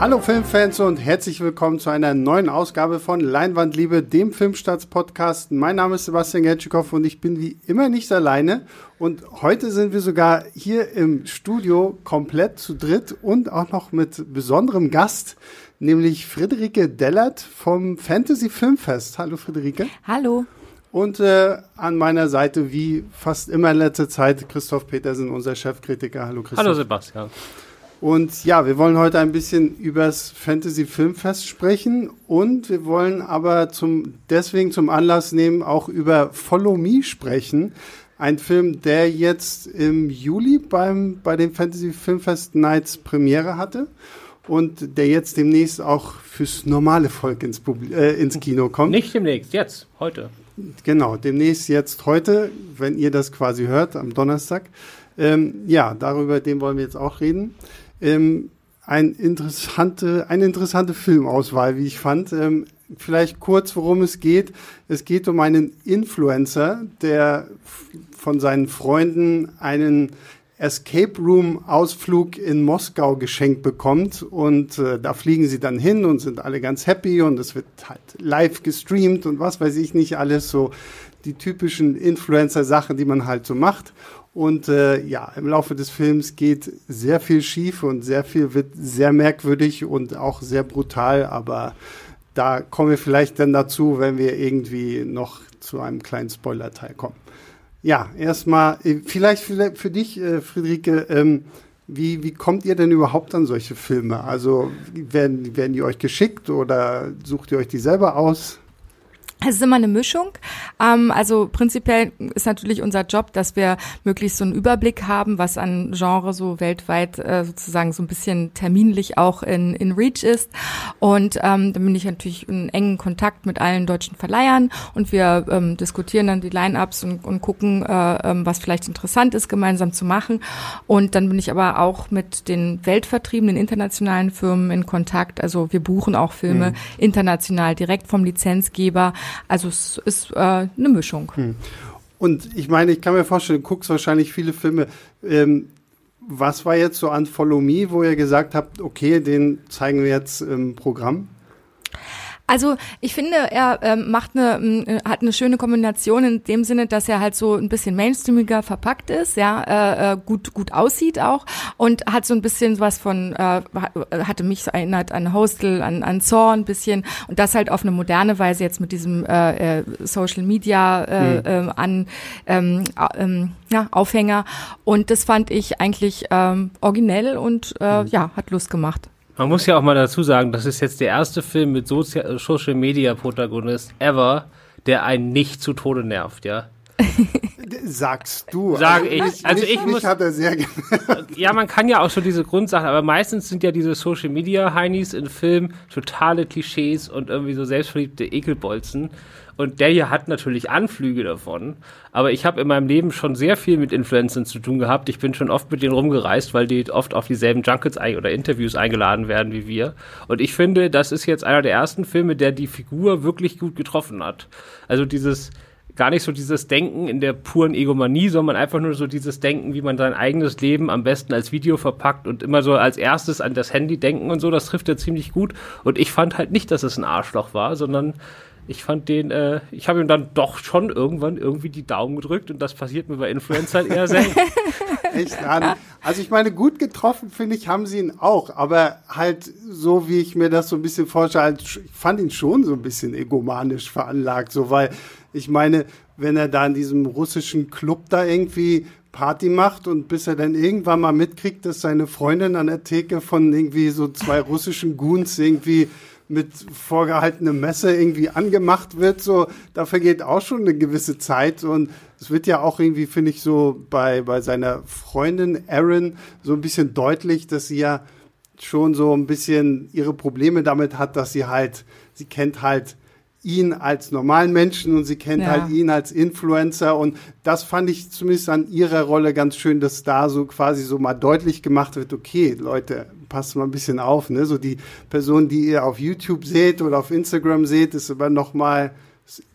Hallo Filmfans und herzlich willkommen zu einer neuen Ausgabe von Leinwandliebe, dem Filmstarts-Podcast. Mein Name ist Sebastian Gertschikow und ich bin wie immer nicht alleine. Und heute sind wir sogar hier im Studio komplett zu dritt und auch noch mit besonderem Gast, nämlich Friederike Dellert vom Fantasy Filmfest. Hallo Friederike. Hallo. Und äh, an meiner Seite, wie fast immer in letzter Zeit, Christoph Petersen, unser Chefkritiker. Hallo Christoph. Hallo Sebastian. Und ja, wir wollen heute ein bisschen übers Fantasy Filmfest sprechen und wir wollen aber zum, deswegen zum Anlass nehmen, auch über Follow Me sprechen. Ein Film, der jetzt im Juli beim, bei den Fantasy Filmfest Nights Premiere hatte und der jetzt demnächst auch fürs normale Volk ins, Publi äh, ins Kino kommt. Nicht demnächst, jetzt, heute. Genau, demnächst jetzt heute, wenn ihr das quasi hört, am Donnerstag. Ähm, ja, darüber, den wollen wir jetzt auch reden. Ähm, ein interessante, eine interessante Filmauswahl, wie ich fand. Ähm, vielleicht kurz, worum es geht. Es geht um einen Influencer, der von seinen Freunden einen Escape Room Ausflug in Moskau geschenkt bekommt und äh, da fliegen sie dann hin und sind alle ganz happy und es wird halt live gestreamt und was weiß ich nicht alles so die typischen Influencer Sachen, die man halt so macht und äh, ja, im Laufe des Films geht sehr viel schief und sehr viel wird sehr merkwürdig und auch sehr brutal, aber da kommen wir vielleicht dann dazu, wenn wir irgendwie noch zu einem kleinen Spoiler-Teil kommen. Ja, erstmal, äh, vielleicht für, für dich, äh, Friederike, ähm, wie, wie kommt ihr denn überhaupt an solche Filme? Also werden, werden die euch geschickt oder sucht ihr euch die selber aus? Es ist immer eine Mischung. Ähm, also prinzipiell ist natürlich unser Job, dass wir möglichst so einen Überblick haben, was an Genre so weltweit äh, sozusagen so ein bisschen terminlich auch in, in Reach ist. Und ähm, dann bin ich natürlich in engen Kontakt mit allen deutschen Verleihern und wir ähm, diskutieren dann die Line-Ups und, und gucken, äh, ähm, was vielleicht interessant ist, gemeinsam zu machen. Und dann bin ich aber auch mit den weltvertriebenen internationalen Firmen in Kontakt. Also wir buchen auch Filme mhm. international direkt vom Lizenzgeber. Also es ist äh, eine Mischung. Hm. Und ich meine, ich kann mir vorstellen, du guckst wahrscheinlich viele Filme. Ähm, was war jetzt so an Follow Me, wo ihr gesagt habt, okay, den zeigen wir jetzt im Programm? Also ich finde, er ähm, macht eine, äh, hat eine schöne Kombination in dem Sinne, dass er halt so ein bisschen mainstreamiger verpackt ist, ja, äh, äh gut gut aussieht auch und hat so ein bisschen was von, äh, hatte mich so erinnert an Hostel, an an Saw ein bisschen und das halt auf eine moderne Weise jetzt mit diesem äh, äh Social Media äh, mhm. an ähm, ähm, ja, Aufhänger und das fand ich eigentlich ähm, originell und äh, mhm. ja, hat Lust gemacht. Man muss ja auch mal dazu sagen, das ist jetzt der erste Film mit Sozi Social Media Protagonist ever, der einen nicht zu Tode nervt, ja. Sagst du. Sag ich. Also, also ich muss. Hat er sehr ja, man kann ja auch so diese Grundsachen, aber meistens sind ja diese Social Media Heinis in Filmen totale Klischees und irgendwie so selbstverliebte Ekelbolzen. Und der hier hat natürlich Anflüge davon. Aber ich habe in meinem Leben schon sehr viel mit Influencern zu tun gehabt. Ich bin schon oft mit denen rumgereist, weil die oft auf dieselben Junkets oder Interviews eingeladen werden wie wir. Und ich finde, das ist jetzt einer der ersten Filme, der die Figur wirklich gut getroffen hat. Also dieses, gar nicht so dieses Denken in der puren Egomanie, sondern einfach nur so dieses Denken, wie man sein eigenes Leben am besten als Video verpackt und immer so als erstes an das Handy denken und so, das trifft er ziemlich gut. Und ich fand halt nicht, dass es ein Arschloch war, sondern ich fand den, äh, ich habe ihm dann doch schon irgendwann irgendwie die Daumen gedrückt und das passiert mir bei Influencern eher selten. Also ich meine, gut getroffen, finde ich, haben sie ihn auch, aber halt so, wie ich mir das so ein bisschen vorstelle, halt, ich fand ihn schon so ein bisschen egomanisch veranlagt, so, weil ich meine, wenn er da in diesem russischen Club da irgendwie Party macht und bis er dann irgendwann mal mitkriegt, dass seine Freundin an der Theke von irgendwie so zwei russischen Goons irgendwie mit vorgehaltenem Messer irgendwie angemacht wird, so, da vergeht auch schon eine gewisse Zeit und es wird ja auch irgendwie, finde ich, so bei, bei seiner Freundin Erin so ein bisschen deutlich, dass sie ja schon so ein bisschen ihre Probleme damit hat, dass sie halt, sie kennt halt ihn als normalen Menschen und sie kennt ja. halt ihn als Influencer und das fand ich zumindest an ihrer Rolle ganz schön, dass da so quasi so mal deutlich gemacht wird, okay, Leute, passt mal ein bisschen auf, ne? So die Person, die ihr auf YouTube seht oder auf Instagram seht, ist immer noch mal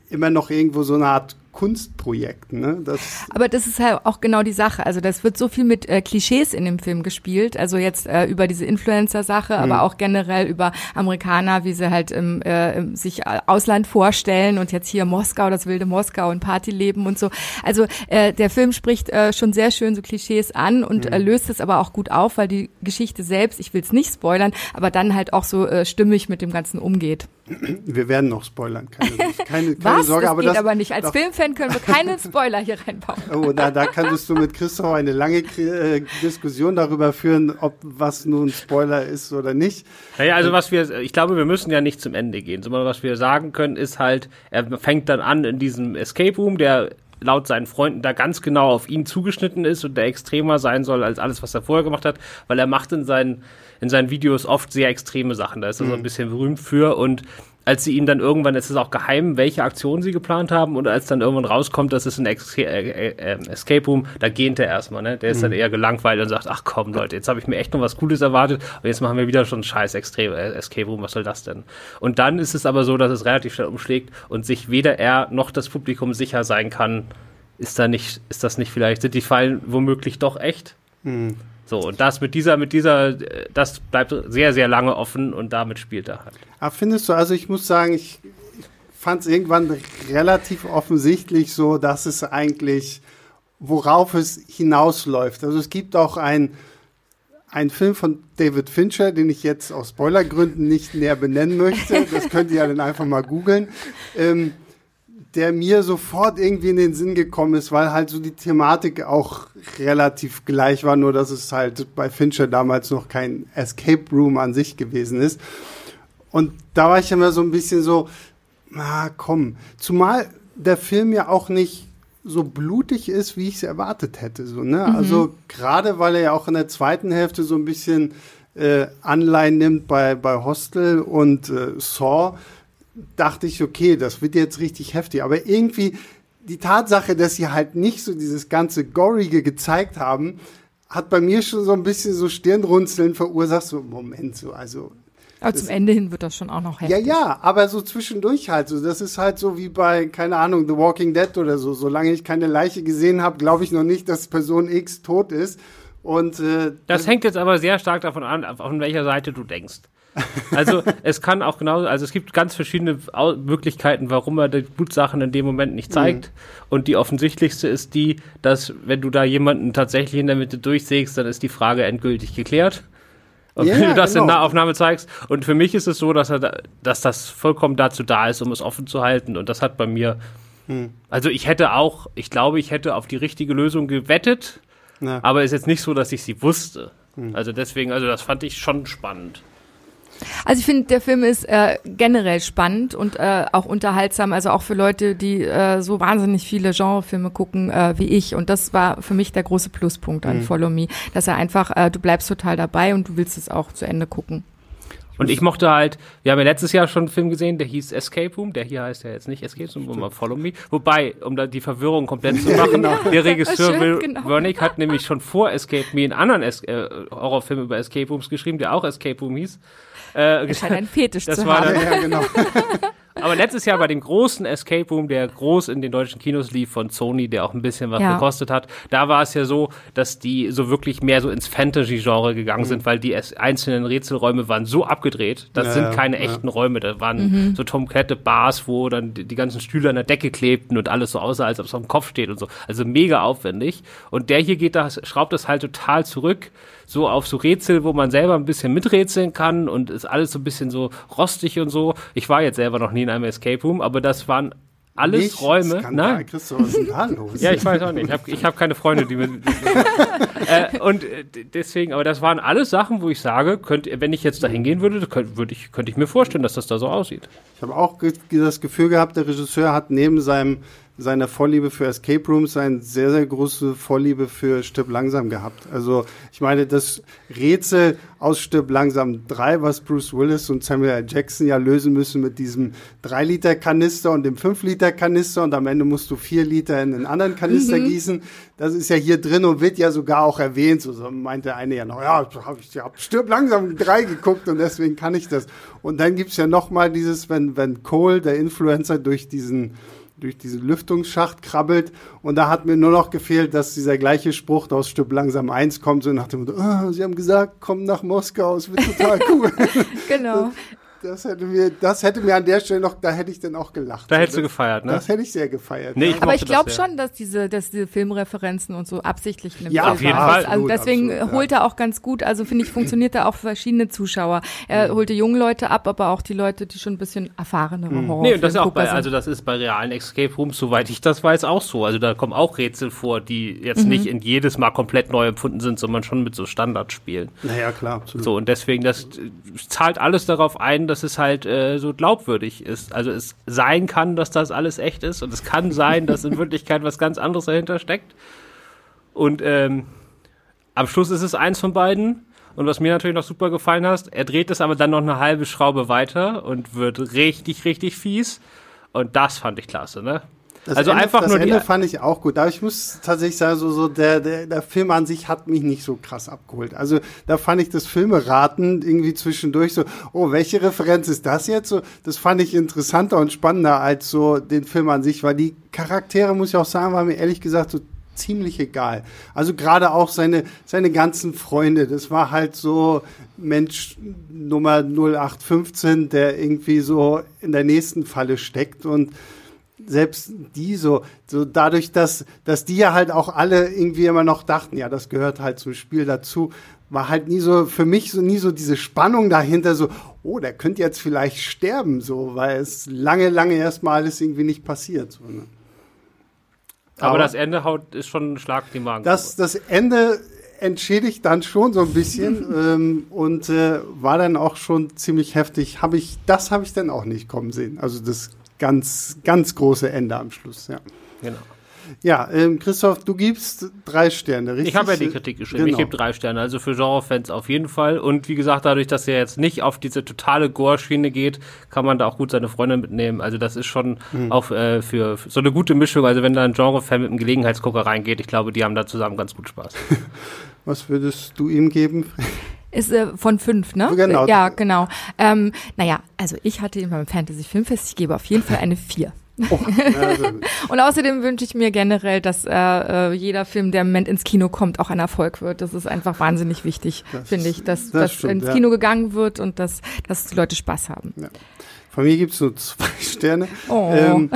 immer noch irgendwo so eine Art Kunstprojekt. Ne? Das Aber das ist halt auch genau die Sache. Also das wird so viel mit äh, Klischees in dem Film gespielt. Also jetzt äh, über diese Influencer-Sache, aber auch generell über Amerikaner, wie sie halt im, äh, im sich äh, Ausland vorstellen und jetzt hier Moskau, das wilde Moskau und Partyleben und so. Also äh, der Film spricht äh, schon sehr schön so Klischees an und äh, löst es aber auch gut auf, weil die Geschichte selbst, ich will es nicht spoilern, aber dann halt auch so äh, stimmig mit dem Ganzen umgeht. Wir werden noch spoilern, keine, keine, keine Was? Sorge. das aber geht das, aber nicht. Als doch, Filmfan können wir keine Spoiler hier reinbauen. Oh, da, da kannst du mit Christoph eine lange äh, Diskussion darüber führen, ob was nun Spoiler ist oder nicht. Naja, also was wir, ich glaube, wir müssen ja nicht zum Ende gehen, sondern was wir sagen können, ist halt, er fängt dann an in diesem Escape Room, der laut seinen Freunden da ganz genau auf ihn zugeschnitten ist und der extremer sein soll als alles, was er vorher gemacht hat, weil er macht in seinen, in seinen Videos oft sehr extreme Sachen. Da ist er so ein bisschen berühmt für und als sie ihn dann irgendwann, es ist auch geheim, welche Aktionen sie geplant haben und als dann irgendwann rauskommt, das ist ein Ex äh, äh, äh, Escape Room, da gähnt er erstmal, ne? Der ist dann eher gelangweilt und sagt, ach komm Leute, jetzt habe ich mir echt noch was Cooles erwartet und jetzt machen wir wieder schon ein scheiß Extrem äh, Escape Room, was soll das denn? Und dann ist es aber so, dass es relativ schnell umschlägt und sich weder er noch das Publikum sicher sein kann, ist da nicht, ist das nicht vielleicht, sind die Fallen womöglich doch echt? So, und das mit dieser, mit dieser, das bleibt sehr, sehr lange offen und damit spielt er halt. Aber findest du, also ich muss sagen, ich, ich fand es irgendwann relativ offensichtlich so, dass es eigentlich, worauf es hinausläuft. Also es gibt auch ein, ein Film von David Fincher, den ich jetzt aus Spoilergründen nicht näher benennen möchte. Das könnt ihr ja dann einfach mal googeln. Ähm, der mir sofort irgendwie in den Sinn gekommen ist, weil halt so die Thematik auch relativ gleich war, nur dass es halt bei Fincher damals noch kein Escape Room an sich gewesen ist. Und da war ich immer so ein bisschen so, na komm, zumal der Film ja auch nicht so blutig ist, wie ich es erwartet hätte. So, ne? Also gerade weil er ja auch in der zweiten Hälfte so ein bisschen äh, Anleihen nimmt bei, bei Hostel und äh, Saw, dachte ich, okay, das wird jetzt richtig heftig. Aber irgendwie die Tatsache, dass sie halt nicht so dieses ganze Gorige gezeigt haben, hat bei mir schon so ein bisschen so Stirnrunzeln verursacht. So, Moment, so, also Aber zum Ende hin wird das schon auch noch ja, heftig. ja, aber so zwischendurch halt so. Das ist halt so wie bei, keine Ahnung, The Walking Dead oder so. Solange ich keine Leiche gesehen habe, glaube ich noch nicht, dass Person X tot ist. Und äh, Das hängt jetzt aber sehr stark davon an, von welcher Seite du denkst. Also es kann auch genauso, also es gibt ganz verschiedene Möglichkeiten, warum er die Blutsachen in dem Moment nicht zeigt. Und die offensichtlichste ist die, dass wenn du da jemanden tatsächlich in der Mitte durchsägst, dann ist die Frage endgültig geklärt. Und Ja, wenn du das in genau. Nahaufnahme zeigst. Und für mich ist es so, dass er, da, dass das vollkommen dazu da ist, um es offen zu halten. Und das hat bei mir, also ich hätte auch, ich glaube, ich hätte auf die richtige Lösung gewettet. na, Aber ist jetzt nicht so, dass ich sie wusste. Also deswegen, also das fand ich schon spannend. Also ich finde, der Film ist äh, generell spannend und äh, auch unterhaltsam, also auch für Leute, die äh, so wahnsinnig viele Genrefilme gucken äh, wie ich. Und das war für mich der große Pluspunkt an Follow Me, dass er einfach, äh, du bleibst total dabei und du willst es auch zu Ende gucken. Und ich mochte halt, wir haben ja letztes Jahr schon einen Film gesehen, der hieß Escape Room. Der hier heißt ja jetzt nicht Escape Room, sondern Follow Me. Wobei, um da die Verwirrung komplett zu machen, der Regisseur Schön, Will genau. Wernick hat nämlich schon vor Escape Me einen anderen es äh, Horrorfilm über Escape Rooms geschrieben, der auch Escape Room hieß. Äh, scheint einen Fetisch Das zu war haben. dann- ja, genau. Aber letztes Jahr bei dem großen Escape Room, der groß in den deutschen Kinos lief von Sony, der auch ein bisschen was Ja. gekostet hat, da war es ja so, dass die so wirklich mehr so ins Fantasy-Genre gegangen Mhm. sind, weil die einzelnen Rätselräume waren so abgedreht. Das Ja, sind keine ja. echten Räume. Da waren so komplette Bars, wo dann die, die ganzen Stühle an der Decke klebten und alles so aussah, als ob es auf dem Kopf steht und so. Also mega aufwendig. Und der hier geht das, schraubt das halt total zurück, so auf so Rätsel, wo man selber ein bisschen miträtseln kann und ist alles so ein bisschen so rostig und so. Ich war jetzt selber noch nie in einem Escape Room, aber das waren alles Nicht Räume. Skandal. Nein, Christoph, was ist da los? ja, ich weiß auch nicht. Ich habe ich hab keine Freunde, die mir. äh, und äh, deswegen, aber das waren alles Sachen, wo ich sage, könnt, wenn ich jetzt da hingehen würde, könnte würd ich, könnte ich mir vorstellen, dass das da so aussieht. Ich habe auch das Gefühl gehabt, der Regisseur hat neben seinem, seiner Vorliebe für Escape Rooms eine sehr, sehr große Vorliebe für Stirb langsam gehabt. Also ich meine, das Rätsel aus Stirb langsam 3, was Bruce Willis und Samuel L. Jackson ja lösen müssen mit diesem 3-Liter-Kanister und dem 5-Liter-Kanister und am Ende musst du 4 Liter in einen anderen Kanister gießen. Das ist ja hier drin und wird ja sogar auch erwähnt. So, so meinte der eine ja noch, ja, hab ich hab Stirb langsam 3 geguckt und deswegen kann ich das. Und dann gibt's ja noch mal dieses, wenn, wenn Cole, der Influencer, durch diesen durch diesen Lüftungsschacht krabbelt. Und da hat mir nur noch gefehlt, dass dieser gleiche Spruch aus Stück langsam eins kommt, so nach dem Motto, oh, sie haben gesagt, komm nach Moskau, es wird total cool. genau das hätte mir, das hätte mir an der Stelle noch, da hätte ich dann auch gelacht. Da hättest du gefeiert, ne? Das hätte ich sehr gefeiert. Nee, ich aber ich glaube schon, dass diese, dass diese Filmreferenzen und so absichtlich dem ja, auf jeden Fall. Also deswegen absolut, holt er auch ganz gut. Also finde ich, funktioniert er auch für verschiedene Zuschauer. Er holte junge Leute ab, aber auch die Leute, die schon ein bisschen erfahrenere mhm. Horror. Nee, und das ist auch bei, also das ist bei realen Escape Rooms, soweit ich das weiß, auch so. Also da kommen auch Rätsel vor, die jetzt mhm. nicht in jedes Mal komplett neu empfunden sind, sondern schon mit so Standardspielen. Naja, klar, absolut. So, und deswegen, das zahlt alles darauf ein, dass es halt äh, so glaubwürdig ist. Also es sein kann, dass das alles echt ist und es kann sein, dass in Wirklichkeit was ganz anderes dahinter steckt. Und ähm, am Schluss ist es eins von beiden. Und was mir natürlich noch super gefallen hat, er dreht es aber dann noch eine halbe Schraube weiter und wird richtig, richtig fies. Und das fand ich klasse, ne? Das also Ende, einfach das nur Ende die fand ich auch gut. Aber ich muss tatsächlich sagen, so, so der, der, der Film an sich hat mich nicht so krass abgeholt. Also da fand ich das Filmeraten irgendwie zwischendurch so, oh, welche Referenz ist das jetzt? So, das fand ich interessanter und spannender als so den Film an sich, weil die Charaktere, muss ich auch sagen, waren mir ehrlich gesagt so ziemlich egal. Also gerade auch seine, seine ganzen Freunde, das war halt so Mensch Nummer 0815, der irgendwie so in der nächsten Falle steckt und selbst die so, so dadurch, dass, dass die ja halt auch alle irgendwie immer noch dachten, ja, das gehört halt zum Spiel dazu, war halt nie so, für mich so nie so diese Spannung dahinter, so, oh, der könnte jetzt vielleicht sterben, so, weil es lange, lange erstmal alles irgendwie nicht passiert. So, ne? Aber, Aber, das Ende haut, ist schon ein Schlag die Magen. Das, das Ende entschädigt dann schon so ein bisschen ähm, und äh, war dann auch schon ziemlich heftig. Habe ich, das habe ich dann auch nicht kommen sehen. Also das ganz, ganz große Ende am Schluss, ja. Genau. Ja, ähm, Christoph, du gibst drei Sterne, richtig? Ich habe ja die Kritik geschrieben. Genau. Ich gebe drei Sterne. Also für Genre-Fans auf jeden Fall. Und wie gesagt, dadurch, dass er jetzt nicht auf diese totale Gore-Schiene geht, kann man da auch gut seine Freunde mitnehmen. Also das ist schon mhm. auch äh, für, für, so eine gute Mischung. Also wenn da ein Genre-Fan mit einem Gelegenheitsgucker reingeht, ich glaube, die haben da zusammen ganz gut Spaß. Was würdest du ihm geben? Ist äh, von fünf, ne? Genau. Ja, genau. Ähm, naja, also ich hatte ihn beim Fantasy Filmfest, ich gebe auf jeden Fall eine vier. Oh, also. und außerdem wünsche ich mir generell, dass äh, äh, jeder Film, der im Moment ins Kino kommt, auch ein Erfolg wird. Das ist einfach wahnsinnig wichtig, finde ich, dass, das dass stimmt, ins Kino ja. gegangen wird und dass, dass die Leute Spaß haben. Ja. Von mir gibt's nur zwei Sterne. Oh. Ähm,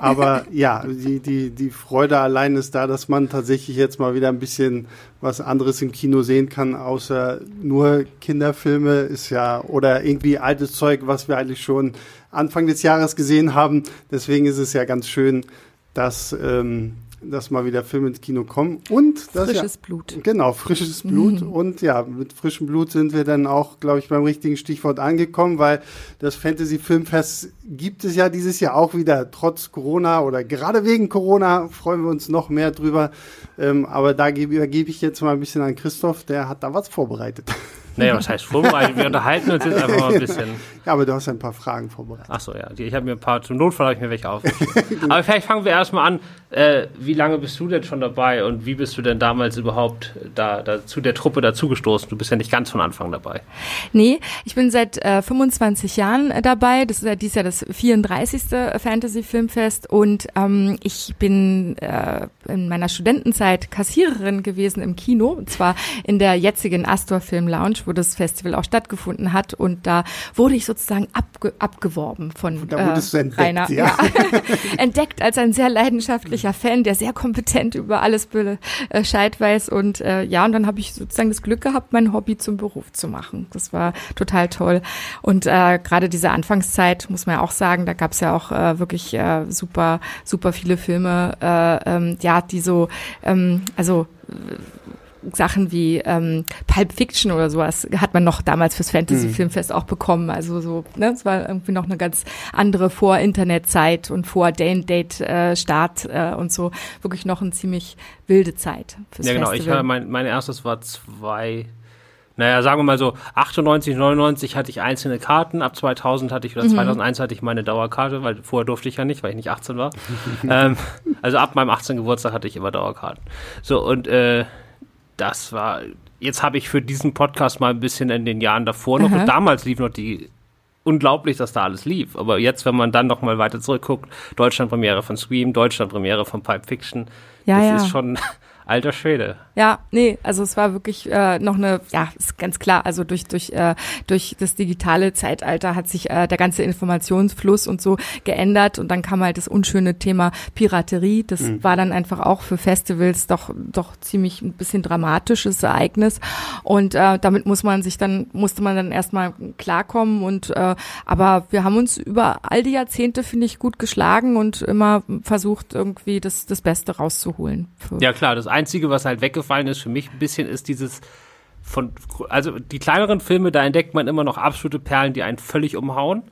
aber ja, die, die, die Freude allein ist da, dass man tatsächlich jetzt mal wieder ein bisschen was anderes im Kino sehen kann, außer nur Kinderfilme ist ja oder irgendwie altes Zeug, was wir eigentlich schon Anfang des Jahres gesehen haben. Deswegen ist es ja ganz schön, dass ähm, dass mal wieder Filme ins Kino kommen. Und frisches ja, Blut. Genau, frisches Blut. Mhm. Und ja, mit frischem Blut sind wir dann auch, glaube ich, beim richtigen Stichwort angekommen, weil das Fantasy Filmfest gibt es ja dieses Jahr auch wieder, trotz Corona oder gerade wegen Corona freuen wir uns noch mehr drüber. Ähm, aber da gebe, gebe ich jetzt mal ein bisschen an Christoph, der hat da was vorbereitet. Naja, was heißt vorbereitet? Wir unterhalten uns jetzt einfach mal ein bisschen. Ja, aber du hast ein paar Fragen vorbereitet. Ach so, ja. Ich habe mir ein paar, zum Notfall habe ich mir welche auf. aber vielleicht fangen wir erstmal an. Äh, wie lange bist du denn schon dabei und wie bist du denn damals überhaupt da, da zu der Truppe dazugestoßen? Du bist ja nicht ganz von Anfang dabei. Nee, ich bin seit äh, 25 Jahren äh, dabei. Das ist ja dieses Jahr das 34. Fantasy Filmfest und ähm, ich bin äh, in meiner Studentenzeit Kassiererin gewesen im Kino, und zwar in der jetzigen Astor Film Lounge wo das Festival auch stattgefunden hat. Und da wurde ich sozusagen abge abgeworben von da äh, entdeckt, Rainer. Ja. ja. entdeckt als ein sehr leidenschaftlicher Fan, der sehr kompetent über alles Bescheid weiß. Und äh, ja, und dann habe ich sozusagen das Glück gehabt, mein Hobby zum Beruf zu machen. Das war total toll. Und äh, gerade diese Anfangszeit, muss man ja auch sagen, da gab es ja auch äh, wirklich äh, super, super viele Filme, äh, ähm, ja, die so, ähm, also Sachen wie ähm, Pulp Fiction oder sowas hat man noch damals fürs Fantasy mhm. Filmfest auch bekommen. Also so, ne, es war irgendwie noch eine ganz andere Vor-Internet-Zeit und vor Day-and-Date-Start äh, äh, und so wirklich noch eine ziemlich wilde Zeit fürs Ja, genau. Festival. Ich hatte mein, mein erstes war zwei naja, sagen wir mal so, 98, 99 hatte ich einzelne Karten, ab 2000 hatte ich, oder 2001 mhm. hatte ich meine Dauerkarte, weil vorher durfte ich ja nicht, weil ich nicht 18 war. ähm, also ab meinem 18. Geburtstag hatte ich immer Dauerkarten. So, und äh, das war, jetzt habe ich für diesen Podcast mal ein bisschen in den Jahren davor noch, und damals lief noch die unglaublich, dass da alles lief. Aber jetzt, wenn man dann noch mal weiter zurückguckt, Deutschland-Premiere von Scream, Deutschland-Premiere von Pipe Fiction, ja, das ja. ist schon alter Schwede. Ja, nee, also es war wirklich äh, noch eine, ja, ist ganz klar, also durch durch äh, durch das digitale Zeitalter hat sich äh, der ganze Informationsfluss und so geändert und dann kam halt das unschöne Thema Piraterie, das Mhm. war dann einfach auch für Festivals doch doch ziemlich ein bisschen dramatisches Ereignis und äh, damit muss man sich dann musste man dann erstmal klarkommen und äh, aber wir haben uns über all die Jahrzehnte finde ich gut geschlagen und immer versucht irgendwie das das Beste rauszuholen. Ja klar, das Einzige, was halt weggefallen ist für mich ein bisschen, ist dieses von, also die kleineren Filme, da entdeckt man immer noch absolute Perlen, die einen völlig umhauen.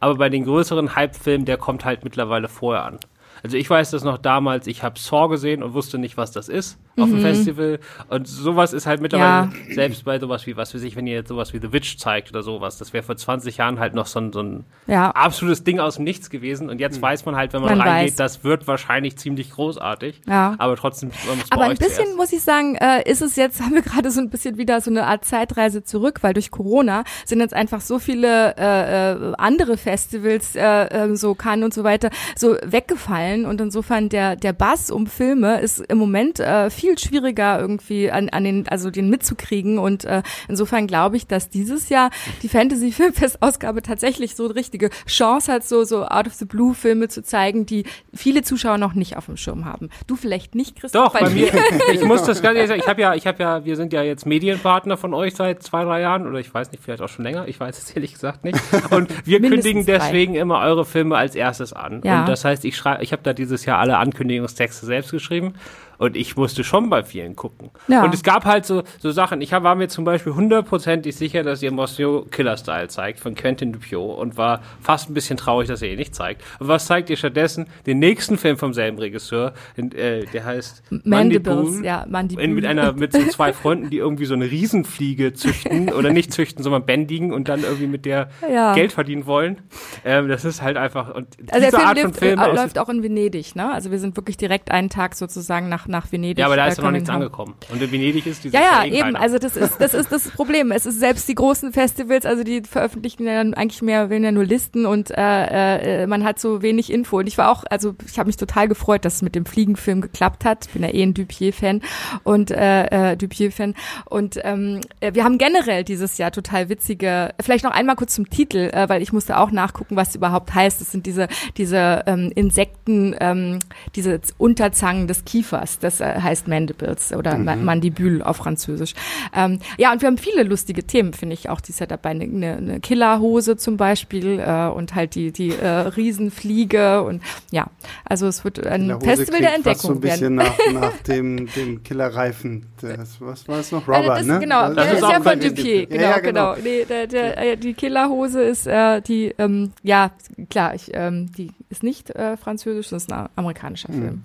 Aber bei den größeren Hype-Filmen, der kommt halt mittlerweile vorher an. Also ich weiß das noch damals, ich habe Saw gesehen und wusste nicht, was das ist auf dem Festival. Und sowas ist halt mittlerweile, Ja. selbst bei sowas wie, was weiß ich, wenn ihr jetzt sowas wie The Witch zeigt oder sowas, das wäre vor 20 Jahren halt noch so ein, so ein Ja. absolutes Ding aus dem Nichts gewesen. Und jetzt weiß man halt, wenn man, Man reingeht, weiß. das wird wahrscheinlich ziemlich großartig. Ja. Aber trotzdem, man muss bei Aber ein euch bisschen zuerst. muss ich sagen, äh, ist es jetzt, haben wir gerade so ein bisschen wieder so eine Art Zeitreise zurück, weil durch Corona sind jetzt einfach so viele äh, äh, andere Festivals, äh, äh, so Cannes und so weiter, so weggefallen und insofern der der Bass um Filme ist im Moment äh, viel schwieriger irgendwie an, an den, also den mitzukriegen und äh, insofern glaube ich, dass dieses Jahr die Fantasy Filmfest Ausgabe tatsächlich so eine richtige Chance hat, so so out of the blue Filme zu zeigen, die viele Zuschauer noch nicht auf dem Schirm haben. Du vielleicht nicht, Christoph? Doch, bei mir, ich muss das ganz ehrlich sagen, ich habe ja, ich habe ja, wir sind ja jetzt Medienpartner von euch seit zwei, drei Jahren oder ich weiß nicht, vielleicht auch schon länger, ich weiß es ehrlich gesagt nicht. Und wir kündigen drei. deswegen immer eure Filme als erstes an. Ja. Und das heißt, ich schreibe, ich habe da dieses Jahr alle Ankündigungstexte selbst geschrieben. Und ich musste schon bei vielen gucken. Ja. Und es gab halt so, so Sachen. Ich war mir zum Beispiel hundertprozentig sicher, dass ihr Monsieur Killer Style zeigt von Quentin Dupieux und war fast ein bisschen traurig, dass ihr ihn nicht zeigt. Und was zeigt ihr stattdessen? Den nächsten Film vom selben Regisseur, äh, der heißt Mandibles, Mandible. ja, Mandible. Mit einer, mit so zwei Freunden, die irgendwie so eine Riesenfliege züchten oder nicht züchten, sondern bändigen und dann irgendwie mit der Ja. Geld verdienen wollen. Ähm, das ist halt einfach, und Also diese der Film Art von läuft, Film äh, aus- läuft auch in Venedig, ne? Also wir sind wirklich direkt einen Tag sozusagen nach, nach Venedig. ja, aber da äh, ist ja noch nichts home. angekommen. Und in Venedig ist dieses Ja, ja, eben. keiner. Also das ist, das ist das Problem. Es ist selbst die großen Festivals, also die veröffentlichen ja dann eigentlich mehr oder weniger nur Listen und äh, äh, man hat so wenig Info. Und ich war auch, also ich habe mich total gefreut, dass es mit dem Fliegenfilm geklappt hat. Ich bin ja eh ein Dupier-Fan und äh, äh, Dupier-Fan. Und ähm, äh, wir haben generell dieses Jahr total witzige, vielleicht noch einmal kurz zum Titel, äh, weil ich musste auch nachgucken, was überhaupt heißt. Das sind diese, diese ähm, Insekten, ähm, diese Unterzangen des Kiefers. Das äh, heißt Mandibles oder Ma- Mandibule auf Französisch. Ähm, ja, und wir haben viele lustige Themen, finde ich auch. Die ist ja dabei eine, eine, Killerhose zum Beispiel äh, und halt die, die äh, Riesenfliege und ja, also es wird ein Festival der klingt fast so ein Entdeckung bisschen werden. nach, nach dem, dem Killerreifen. Das, was war es noch? Also Rubber, das, ne? Genau, Das das ist ist, auch ja von Dupier. Genau, Ja, ja, genau. genau. Nee, der, der, äh, die Killerhose ist äh, die, ähm, ja, klar, ich, ähm, die ist nicht äh, französisch, das ist ein amerikanischer Film. Hm.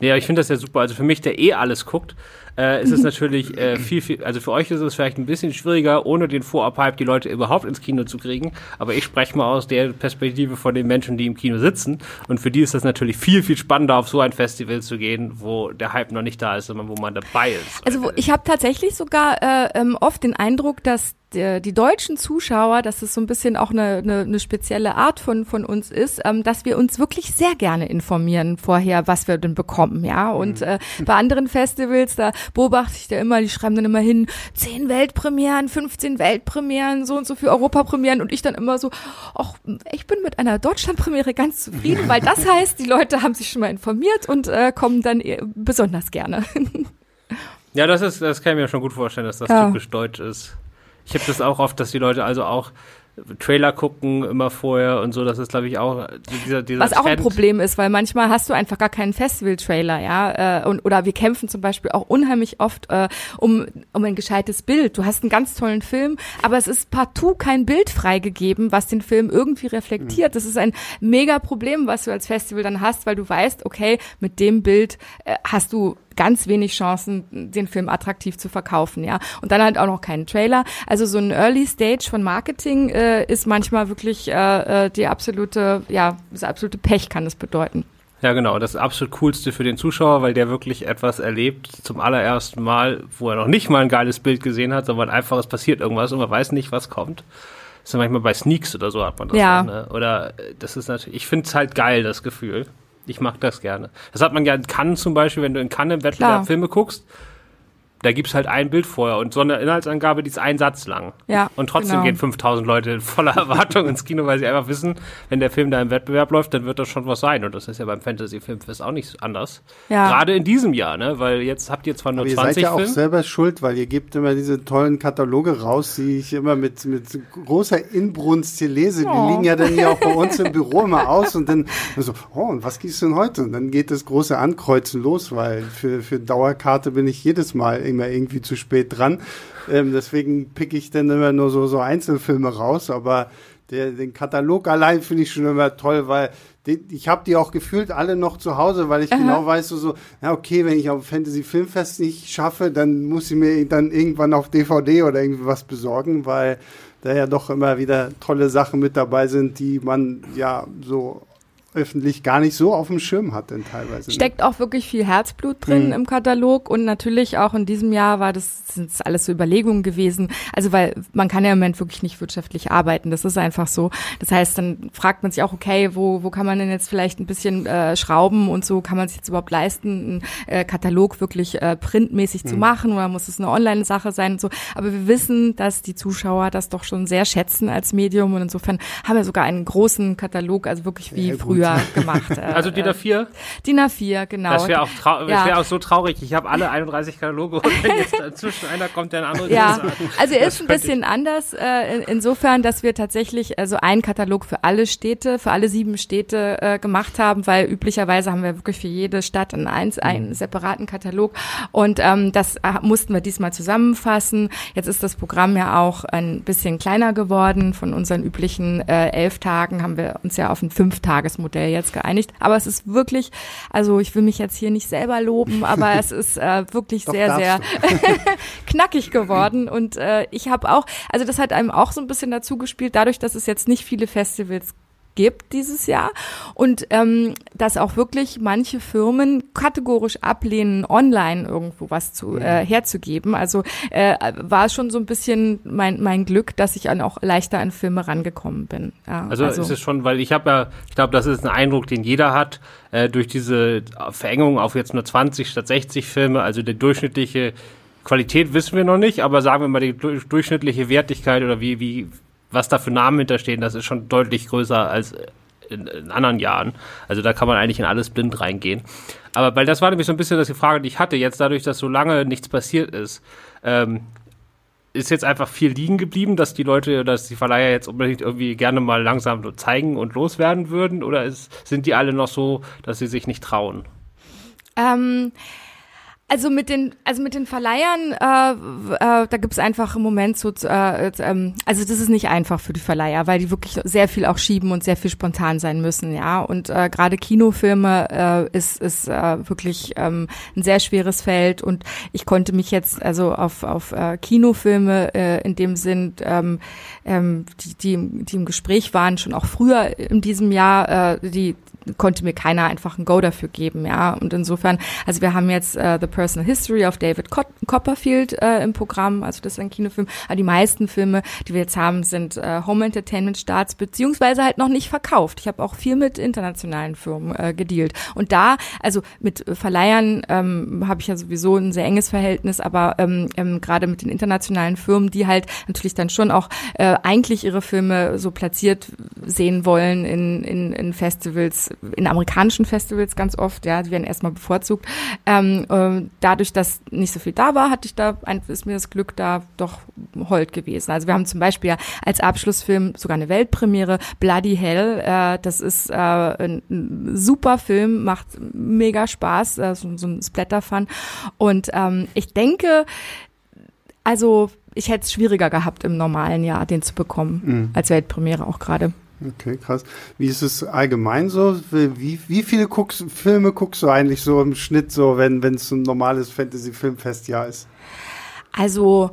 Ja, ich finde das ja super. Also für mich, der eh alles guckt, äh, ist es natürlich äh, viel, viel, also für euch ist es vielleicht ein bisschen schwieriger, ohne den Vorab-Hype die Leute überhaupt ins Kino zu kriegen. Aber ich spreche mal aus der Perspektive von den Menschen, die im Kino sitzen. Und für die ist das natürlich viel, viel spannender, auf so ein Festival zu gehen, wo der Hype noch nicht da ist, sondern wo man dabei ist. Also ich habe tatsächlich sogar äh, ähm, oft den Eindruck, dass die deutschen Zuschauer, dass es so ein bisschen auch eine, eine, eine spezielle Art von von uns ist, ähm, dass wir uns wirklich sehr gerne informieren vorher, was wir denn bekommen, ja. Und äh, bei anderen Festivals, da beobachte ich da immer, die schreiben dann immer hin, 10 Weltpremieren, 15 Weltpremieren, so und so viel Europapremieren und ich dann immer so, ach, ich bin mit einer Deutschlandpremiere ganz zufrieden, weil das heißt, die Leute haben sich schon mal informiert und äh, kommen dann eher besonders gerne. Ja, das ist, das kann ich mir schon gut vorstellen, dass das Ja. typisch deutsch ist. Ich habe das auch oft, dass die Leute also auch Trailer gucken immer vorher und so. Das ist, glaube ich, auch dieser, dieser Was auch ein Trend. Problem ist, weil manchmal hast du einfach gar keinen Festival-Trailer, ja. Äh, und, oder wir kämpfen zum Beispiel auch unheimlich oft äh, um, um ein gescheites Bild. Du hast einen ganz tollen Film, aber es ist partout kein Bild freigegeben, was den Film irgendwie reflektiert. Das ist ein mega Problem, was du als Festival dann hast, weil du weißt, okay, mit dem Bild äh, hast du ganz wenig Chancen, den Film attraktiv zu verkaufen, ja. Und dann halt auch noch keinen Trailer. Also so ein Early Stage von Marketing äh, ist manchmal wirklich äh, äh, die absolute, ja, das absolute Pech kann das bedeuten. Ja, genau. Das absolut coolste für den Zuschauer, weil der wirklich etwas erlebt zum allerersten Mal, wo er noch nicht mal ein geiles Bild gesehen hat, sondern einfach es passiert irgendwas und man weiß nicht, was kommt. Das ist manchmal bei Sneaks oder so hat man das. Ja. Dann, ne? Oder äh, das ist natürlich, ich finde es halt geil, das Gefühl. Ich mag das gerne. Das hat man ja in Cannes zum Beispiel, wenn du in Cannes im Wettbewerb. Filme guckst, da gibt's halt ein Bild vorher und so eine Inhaltsangabe, die ist ein Satz lang. Ja, Und trotzdem genau. gehen 5000 Leute voller Erwartung ins Kino, weil sie einfach wissen, wenn der Film da im Wettbewerb läuft, dann wird das schon was sein. Und das ist ja beim Fantasy-Filmfest auch nicht anders. Ja. Gerade in diesem Jahr, ne? Weil jetzt habt ihr zwar nur Aber ihr seid 20 ja auch Filme. selber schuld, weil ihr gebt immer diese tollen Kataloge raus, die ich immer mit, mit großer Inbrunst hier lese. Die Oh. liegen ja dann hier auch bei uns im Büro immer aus und dann so, oh, und was gibt's denn heute? Und dann geht das große Ankreuzen los, weil für, für Dauerkarte bin ich jedes Mal immer irgendwie zu spät dran. Ähm, deswegen pick ich dann immer nur so, so Einzelfilme raus, aber der, den Katalog allein finde ich schon immer toll, weil den, ich habe die auch gefühlt alle noch zu Hause, weil ich genau weiß, so, so, ja okay, wenn ich auf Fantasy Filmfest nicht schaffe, dann muss ich mir dann irgendwann auf DVD oder irgendwie was besorgen, weil da ja doch immer wieder tolle Sachen mit dabei sind, die man ja so öffentlich gar nicht so auf dem Schirm hat, denn teilweise. Steckt auch wirklich viel Herzblut drin Mhm. im Katalog und natürlich auch in diesem Jahr war das sind das alles so Überlegungen gewesen. Also weil man kann ja im Moment wirklich nicht wirtschaftlich arbeiten, das ist einfach so. Das heißt, dann fragt man sich auch, okay, wo wo kann man denn jetzt vielleicht ein bisschen äh, schrauben und so kann man sich jetzt überhaupt leisten, einen äh, Katalog wirklich äh, printmäßig zu machen oder muss es eine Online-Sache sein und so. Aber wir wissen, dass die Zuschauer das doch schon sehr schätzen als Medium und insofern haben wir sogar einen großen Katalog, also wirklich wie Ja, gut. Früher gemacht. Äh, Also DIN äh, A4? DIN A4, genau. Das wäre auch, trau Ja. wär auch so traurig. Ich habe alle 31 Kataloge und wenn jetzt dazwischen einer kommt, der andere Ja, Größe hat. also er ist ein ich- bisschen anders, äh, in, insofern, dass wir tatsächlich also einen Katalog für alle Städte, für alle sieben Städte äh, gemacht haben, weil üblicherweise haben wir wirklich für jede Stadt einen, eins, einen separaten Katalog und ähm, das äh, mussten wir diesmal zusammenfassen. Jetzt ist das Programm ja auch ein bisschen kleiner geworden. Von unseren üblichen äh, elf Tagen haben wir uns ja auf ein Fünftagesmodell jetzt geeinigt. Aber es ist wirklich, also ich will mich jetzt hier nicht selber loben, aber es ist äh, wirklich sehr, sehr knackig geworden. Und äh, ich habe auch, also das hat einem auch so ein bisschen dazu gespielt, dadurch, dass es jetzt nicht viele Festivals gibt dieses Jahr und ähm, dass auch wirklich manche Firmen kategorisch ablehnen, online irgendwo was zu äh, herzugeben. Also äh, war es schon so ein bisschen mein mein Glück, dass ich dann auch leichter an Filme rangekommen bin. Ja, Also, ist es schon, weil ich habe ja, ich glaube, das ist ein Eindruck, den jeder hat, äh, durch diese Verengung auf jetzt nur 20 statt 60 Filme, also die durchschnittliche Qualität wissen wir noch nicht, aber sagen wir mal die du- durchschnittliche Wertigkeit oder wie, wie, was da für Namen hinterstehen, das ist schon deutlich größer als in, in anderen Jahren. Also da kann man eigentlich in alles blind reingehen. Aber weil das war nämlich so ein bisschen das die Frage, die ich hatte, jetzt dadurch, dass so lange nichts passiert ist, ähm, ist jetzt einfach viel liegen geblieben, dass die Leute, dass die Verleiher jetzt unbedingt irgendwie gerne mal langsam so zeigen und loswerden würden? Oder ist, sind die alle noch so, dass sie sich nicht trauen? Ähm, also mit den, also mit den Verleihern, äh, äh, da gibt's einfach im Moment so, äh, äh, ähm, also das ist nicht einfach für die Verleiher, weil die wirklich sehr viel auch schieben und sehr viel spontan sein müssen, ja. Und äh, gerade Kinofilme äh, ist, ist äh, wirklich ähm, ein sehr schweres Feld und ich konnte mich jetzt also auf, auf äh, Kinofilme äh, in dem Sinn, ähm, ähm, die, die, die im Gespräch waren, schon auch früher in diesem Jahr, äh, die konnte mir keiner einfach ein Go dafür geben, ja. Und insofern, also wir haben jetzt äh, The Personal History of David Copperfield äh, im Programm, also das ist ein Kinofilm. Aber die meisten Filme, die wir jetzt haben, sind äh, Home Entertainment Starts, beziehungsweise halt noch nicht verkauft. Ich habe auch viel mit internationalen Firmen äh, gedealt. Und da, also mit Verleihern ähm, habe ich ja sowieso ein sehr enges Verhältnis, aber ähm, ähm, gerade mit den internationalen Firmen, die halt natürlich dann schon auch äh, eigentlich ihre Filme so platziert sehen wollen in, in, in Festivals, in amerikanischen Festivals ganz oft, ja, die werden erstmal bevorzugt. Ähm, ähm, dadurch, dass nicht so viel da war, hatte ich da ein, ist mir das Glück da doch hold gewesen. Also wir haben zum Beispiel als Abschlussfilm sogar eine Weltpremiere, Bloody Hell. Äh, das ist äh, ein, ein super Film, macht mega Spaß, äh, so, so ein Splatter-Fun. Und ähm, ich denke, also ich hätte es schwieriger gehabt im normalen Jahr, den zu bekommen, als Weltpremiere auch gerade. Okay, krass. Wie ist es allgemein so? Wie, wie viele guckst, Filme guckst du eigentlich so im Schnitt so, wenn wenn es ein normales Fantasy-Filmfestjahr ist? Also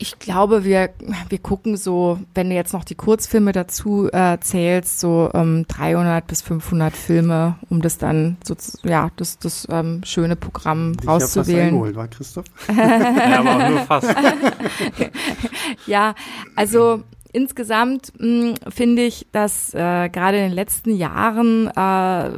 ich glaube, wir, wir gucken so, wenn du jetzt noch die Kurzfilme dazu äh, zählst, so ähm, 300 bis 500 Filme, um das dann so, zu- ja, das, das ähm, schöne Programm fast rauszuwählen. eingeholt, war Christoph? Ja, aber auch nur fast. Ja, also insgesamt mh, finde ich, dass äh, gerade in den letzten Jahren äh,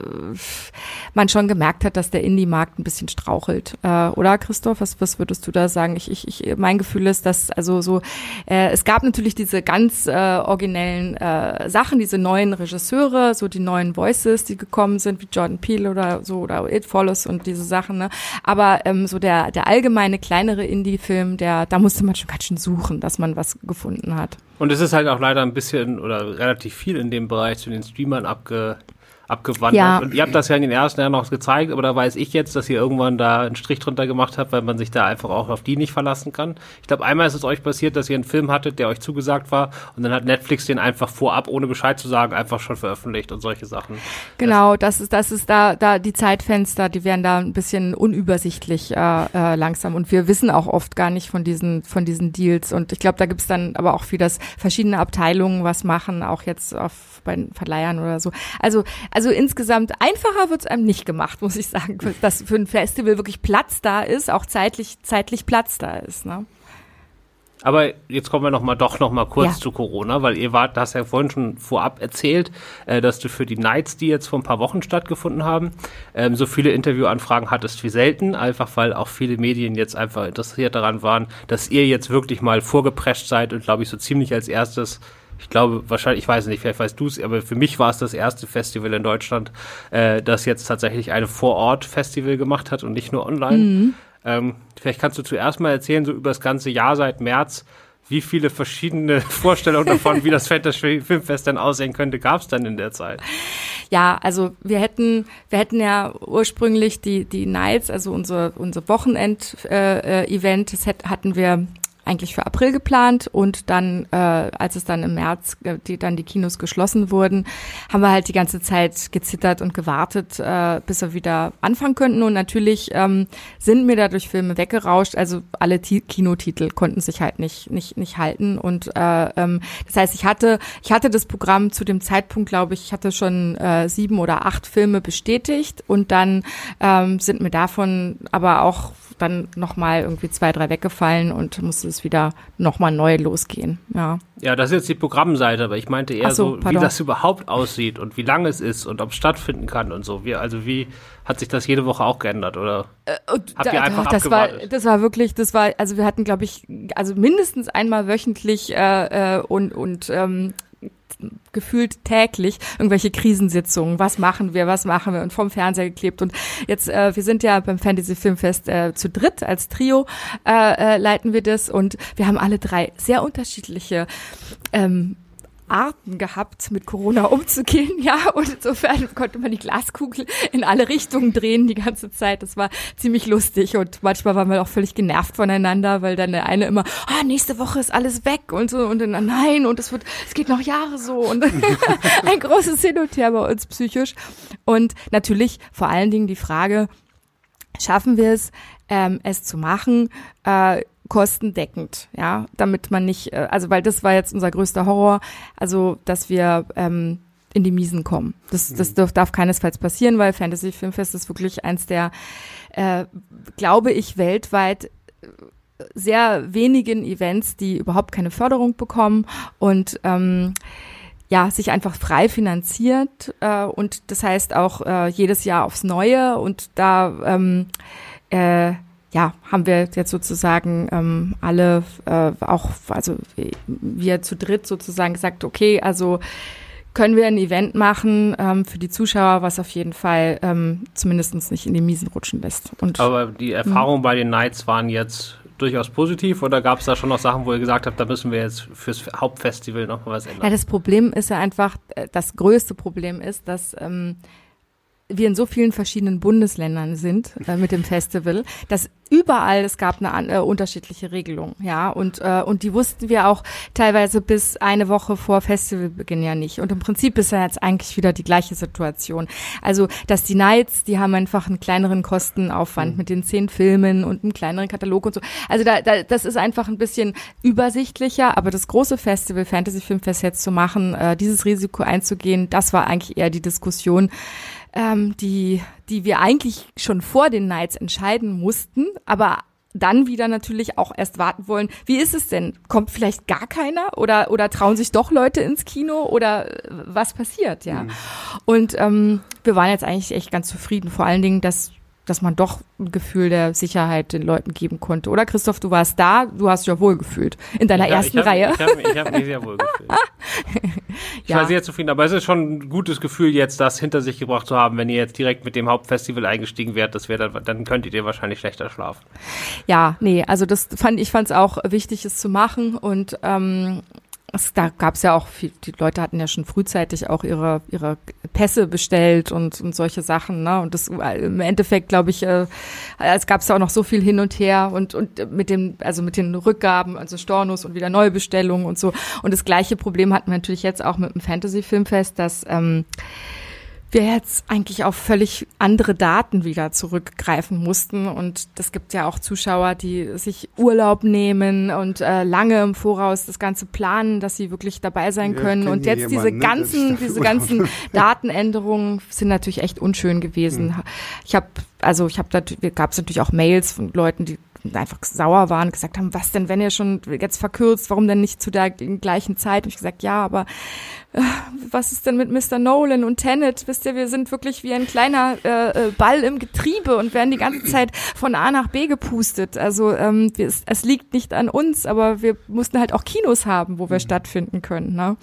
man schon gemerkt hat, dass der Indie-Markt ein bisschen strauchelt. Äh, oder Christoph, was, was würdest du da sagen? Ich, ich, ich, mein Gefühl ist, dass also so, äh, es gab natürlich diese ganz äh, originellen äh, Sachen, diese neuen Regisseure, so die neuen Voices, die gekommen sind, wie Jordan Peele oder so oder It Follows und diese Sachen. Ne? Aber ähm, so der, der allgemeine kleinere Indie-Film, der, da musste man schon ganz schön suchen, dass man was gefunden hat. Und es ist halt auch leider ein bisschen oder relativ viel in dem Bereich zu den Streamern abge abgewandert. Ja. Und ihr habt das ja in den ersten Jahren noch gezeigt, aber da weiß ich jetzt, dass ihr irgendwann da einen Strich drunter gemacht habt, weil man sich da einfach auch auf die nicht verlassen kann. Ich glaube, einmal ist es euch passiert, dass ihr einen Film hattet, der euch zugesagt war und dann hat Netflix den einfach vorab, ohne Bescheid zu sagen, einfach schon veröffentlicht und solche Sachen. Genau, das ist, das ist da, da die Zeitfenster, die werden da ein bisschen unübersichtlich äh, äh, langsam und wir wissen auch oft gar nicht von diesen, von diesen Deals und ich glaube, da gibt's dann aber auch viel, dass verschiedene Abteilungen was machen, auch jetzt auf bei den Verleihern oder so. Also, also insgesamt einfacher wird es einem nicht gemacht, muss ich sagen, dass für ein Festival wirklich Platz da ist, auch zeitlich, zeitlich Platz da ist. Ne? Aber jetzt kommen wir noch mal doch noch mal kurz ja. zu Corona, weil ihr wart, hast ja vorhin schon vorab erzählt, äh, dass du für die Nights, die jetzt vor ein paar Wochen stattgefunden haben, ähm, so viele Interviewanfragen hattest wie selten, einfach weil auch viele Medien jetzt einfach interessiert daran waren, dass ihr jetzt wirklich mal vorgeprescht seid und glaube ich so ziemlich als erstes ich glaube, wahrscheinlich, ich weiß nicht, vielleicht weißt du es, aber für mich war es das erste Festival in Deutschland, äh, das jetzt tatsächlich eine Vor-Ort-Festival gemacht hat und nicht nur online. Mhm. Ähm, vielleicht kannst du zuerst mal erzählen, so über das ganze Jahr seit März, wie viele verschiedene Vorstellungen davon, wie das Fantasy Filmfest dann aussehen könnte, gab es dann in der Zeit? Ja, also wir hätten, wir hätten ja ursprünglich die die Nights, also unser unser Wochenend-Event, äh, das hatten wir eigentlich für April geplant und dann, äh, als es dann im März äh, die, dann die Kinos geschlossen wurden, haben wir halt die ganze Zeit gezittert und gewartet, äh, bis wir wieder anfangen könnten. Und natürlich ähm, sind mir dadurch Filme weggerauscht. Also alle T Kinotitel konnten sich halt nicht nicht nicht halten. Und äh, ähm, das heißt, ich hatte ich hatte das Programm zu dem Zeitpunkt, glaube ich, ich hatte schon äh, sieben oder acht Filme bestätigt und dann ähm, sind mir davon aber auch dann nochmal irgendwie zwei, drei weggefallen und musste es wieder nochmal neu losgehen. Ja. Ja, das ist jetzt die Programmseite, aber ich meinte eher so, so wie das überhaupt aussieht und wie lange es ist und ob es stattfinden kann und so. Wie, also wie hat sich das jede Woche auch geändert oder äh, habt da, ihr einfach das abgewartet? war das war wirklich, das war also wir hatten glaube ich also mindestens einmal wöchentlich äh, äh, und und ähm, gefühlt täglich irgendwelche Krisensitzungen. Was machen wir, was machen wir? Und vom Fernseher geklebt. Und jetzt, äh, wir sind ja beim Fantasy Filmfest äh, zu dritt als Trio äh, äh, leiten wir das und wir haben alle drei sehr unterschiedliche ähm, Arten gehabt, mit Corona umzugehen, ja. Und insofern konnte man die Glaskugel in alle Richtungen drehen die ganze Zeit. Das war ziemlich lustig und manchmal waren wir auch völlig genervt voneinander, weil dann der eine immer, ah, nächste Woche ist alles weg und so und dann nein und es wird, es geht noch Jahre so und ein großes Hin und Her bei uns psychisch. Und natürlich vor allen Dingen die Frage, schaffen wir es, ähm, es zu machen, äh, kostendeckend, ja, damit man nicht, äh, also weil das war jetzt unser größter Horror, also dass wir ähm, in die Miesen kommen. Das, das mhm. darf, darf keinesfalls passieren, weil Fantasy Filmfest ist wirklich eins der, äh, glaube ich, weltweit äh, sehr wenigen Events, die überhaupt keine Förderung bekommen und ähm, ja, sich einfach frei finanziert äh, und das heißt auch äh, jedes Jahr aufs Neue und da ähm, äh, ja, haben wir jetzt sozusagen ähm, alle äh, auch, also wir zu dritt sozusagen gesagt, okay, also können wir ein Event machen ähm, für die Zuschauer, was auf jeden Fall ähm, zumindest nicht in die Miesen rutschen lässt. Und, Aber die Erfahrungen bei den Nights waren jetzt durchaus positiv oder gab es da schon noch Sachen, wo ihr gesagt habt, da müssen wir jetzt fürs Hauptfestival noch mal was ändern? Ja, das Problem ist ja einfach, äh, das größte Problem ist, dass ähm, wir in so vielen verschiedenen Bundesländern sind äh, mit dem Festival, dass überall es gab eine äh, unterschiedliche Regelung, ja und äh, und die wussten wir auch teilweise bis eine Woche vor Festivalbeginn ja nicht und im Prinzip ist ja jetzt eigentlich wieder die gleiche Situation. Also dass die Nights, die haben einfach einen kleineren Kostenaufwand mhm. mit den zehn Filmen und einem kleineren Katalog und so. Also da, da das ist einfach ein bisschen übersichtlicher, aber das große Festival Fantasy Filmfest jetzt zu machen, äh, dieses Risiko einzugehen, das war eigentlich eher die Diskussion ähm, die, die wir eigentlich schon vor den Nights entscheiden mussten, aber dann wieder natürlich auch erst warten wollen, wie ist es denn? Kommt vielleicht gar keiner oder oder trauen sich doch Leute ins Kino oder äh, was passiert, ja? Mhm. Und ähm, wir waren jetzt eigentlich echt ganz zufrieden, vor allen Dingen, dass dass man doch ein Gefühl der Sicherheit den Leuten geben konnte. Oder Christoph, du warst da, du hast dich ja wohl gefühlt in deiner ich ersten hab, Reihe. Ich habe hab mich sehr wohl gefühlt. ich ja. war sehr zufrieden, aber es ist schon ein gutes Gefühl, jetzt das hinter sich gebracht zu haben. Wenn ihr jetzt direkt mit dem Hauptfestival eingestiegen wärt, das wäre dann, dann könntet ihr wahrscheinlich schlechter schlafen. Ja, nee, also das fand ich fand es auch wichtig, es zu machen und ähm, es, da gab es ja auch, viel, die Leute hatten ja schon frühzeitig auch ihre, ihre Pässe bestellt und, und solche Sachen. Ne? Und das im Endeffekt, glaube ich, äh, es gab ja auch noch so viel hin und her und, und mit dem, also mit den Rückgaben, also Stornos und wieder Neubestellungen und so. Und das gleiche Problem hatten wir natürlich jetzt auch mit dem Fantasy-Filmfest, dass ähm, wir jetzt eigentlich auf völlig andere Daten wieder zurückgreifen mussten. Und das gibt ja auch Zuschauer, die sich Urlaub nehmen und äh, lange im Voraus das Ganze planen, dass sie wirklich dabei sein ja, können. Und jetzt diese ne? ganzen, diese ganzen Datenänderungen sind natürlich echt unschön gewesen. Hm. Ich habe also ich habe da gab es natürlich auch Mails von Leuten, die einfach sauer waren, gesagt haben, was denn, wenn ihr schon jetzt verkürzt, warum denn nicht zu der gleichen Zeit? Und ich gesagt, ja, aber äh, was ist denn mit Mr. Nolan und Tenet? Wisst ihr, wir sind wirklich wie ein kleiner äh, äh Ball im Getriebe und werden die ganze Zeit von A nach B gepustet. Also ähm, wir, es, es liegt nicht an uns, aber wir mussten halt auch Kinos haben, wo wir mhm. stattfinden können. Ne?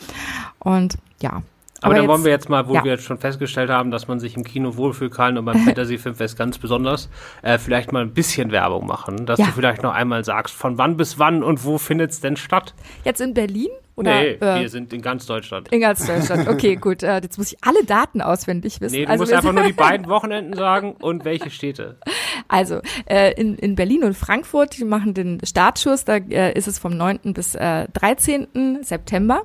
Und ja, aber, dann jetzt, wollen wir jetzt mal, wo ja. wir jetzt schon festgestellt haben, dass man sich im Kino wohlfühlen kann und beim Fantasy Filmfest ganz besonders, äh, vielleicht mal ein bisschen Werbung machen, dass ja. du vielleicht noch einmal sagst, von wann bis wann und wo findet es denn statt? Jetzt in Berlin? Oder, nee, äh, wir sind in ganz Deutschland. In ganz Deutschland, okay, gut. Äh, jetzt muss ich alle Daten auswendig wissen. Nee, du also musst einfach nur die beiden Wochenenden sagen und welche Städte. Also, äh, in, in Berlin und Frankfurt, die machen den Startschuss, da äh, ist es vom 9. bis äh, 13. September.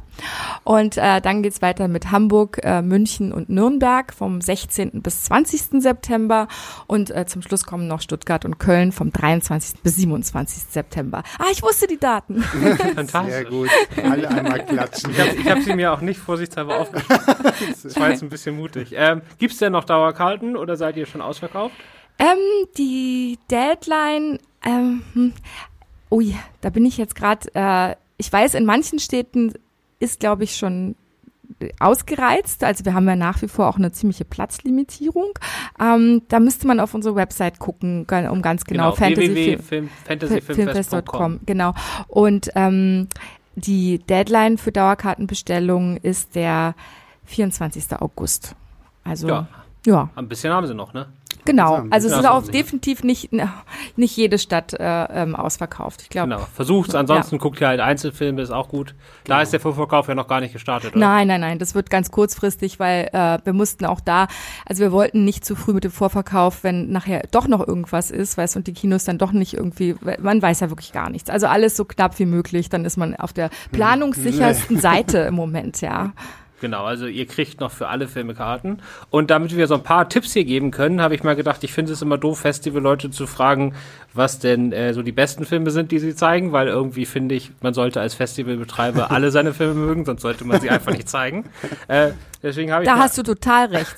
Und äh, dann geht's weiter mit Hamburg, äh, München und Nürnberg vom 16. bis 20. September. Und äh, zum Schluss kommen noch Stuttgart und Köln vom 23. bis 27. September. Ah, ich wusste die Daten. Fantastisch. Sehr gut. Alle einmal klatschen. Ich habe hab sie mir auch nicht vorsichtshalber aufgeschrieben. Das war jetzt ein bisschen mutig. Ähm, Gibt es denn noch Dauerkarten oder seid ihr schon ausverkauft? Ähm, die Deadline, ähm, hm, ui, da bin ich jetzt gerade, äh, ich weiß, in manchen Städten ist, glaube ich, schon ausgereizt. Also wir haben ja nach wie vor auch eine ziemliche Platzlimitierung. Ähm, da müsste man auf unsere Website gucken, um ganz genau, genau www.fantasyfilmfest.com. Genau. Und ähm, die Deadline für Dauerkartenbestellungen ist der 24. August. Also ja. ja. Ein bisschen haben sie noch, ne? Genau, also es ist auch definitiv nicht, nicht jede Stadt äh, ähm, ausverkauft. Ich glaube. Genau, versucht's, ansonsten ja. guckt ihr halt Einzelfilme, ist auch gut. Da genau. ist der Vorverkauf ja noch gar nicht gestartet, oder? Nein, nein, nein, das wird ganz kurzfristig, weil äh, wir mussten auch da, also wir wollten nicht zu früh mit dem Vorverkauf, wenn nachher doch noch irgendwas ist, weißt und die Kinos dann doch nicht irgendwie, man weiß ja wirklich gar nichts. Also alles so knapp wie möglich, dann ist man auf der hm. planungssichersten Seite im Moment, ja. Genau, also ihr kriegt noch für alle Filme Karten. Und damit wir so ein paar Tipps hier geben können, habe ich mal gedacht, ich finde es immer doof, Festival-Leute zu fragen, was denn äh, so die besten Filme sind, die sie zeigen, weil irgendwie finde ich, man sollte als Festivalbetreiber alle seine Filme mögen, sonst sollte man sie einfach nicht zeigen. Äh, deswegen habe ich da hast du total recht.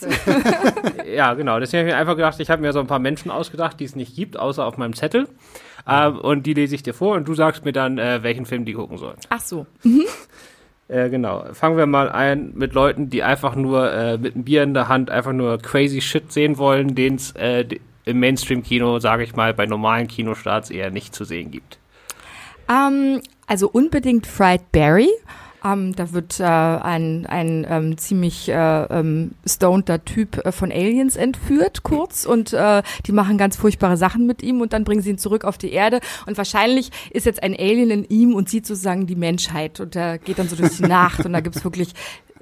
ja, genau. Deswegen habe ich mir einfach gedacht, ich habe mir so ein paar Menschen ausgedacht, die es nicht gibt, außer auf meinem Zettel. Äh, und die lese ich dir vor und du sagst mir dann, äh, welchen Film die gucken sollen. Ach so. Mhm. Äh, genau. Fangen wir mal ein mit Leuten, die einfach nur äh, mit einem Bier in der Hand einfach nur crazy Shit sehen wollen, den es äh, im Mainstream-Kino, sage ich mal, bei normalen Kinostarts eher nicht zu sehen gibt. Um, ähm, also unbedingt Fried Berry. Ähm, da wird äh, ein, ein ähm, ziemlich äh, ähm, stoneder Typ äh, von Aliens entführt, kurz, und äh, die machen ganz furchtbare Sachen mit ihm und dann bringen sie ihn zurück auf die Erde. Und wahrscheinlich ist jetzt ein Alien in ihm und sieht sozusagen die Menschheit und er geht dann so durch die Nacht und da gibt's wirklich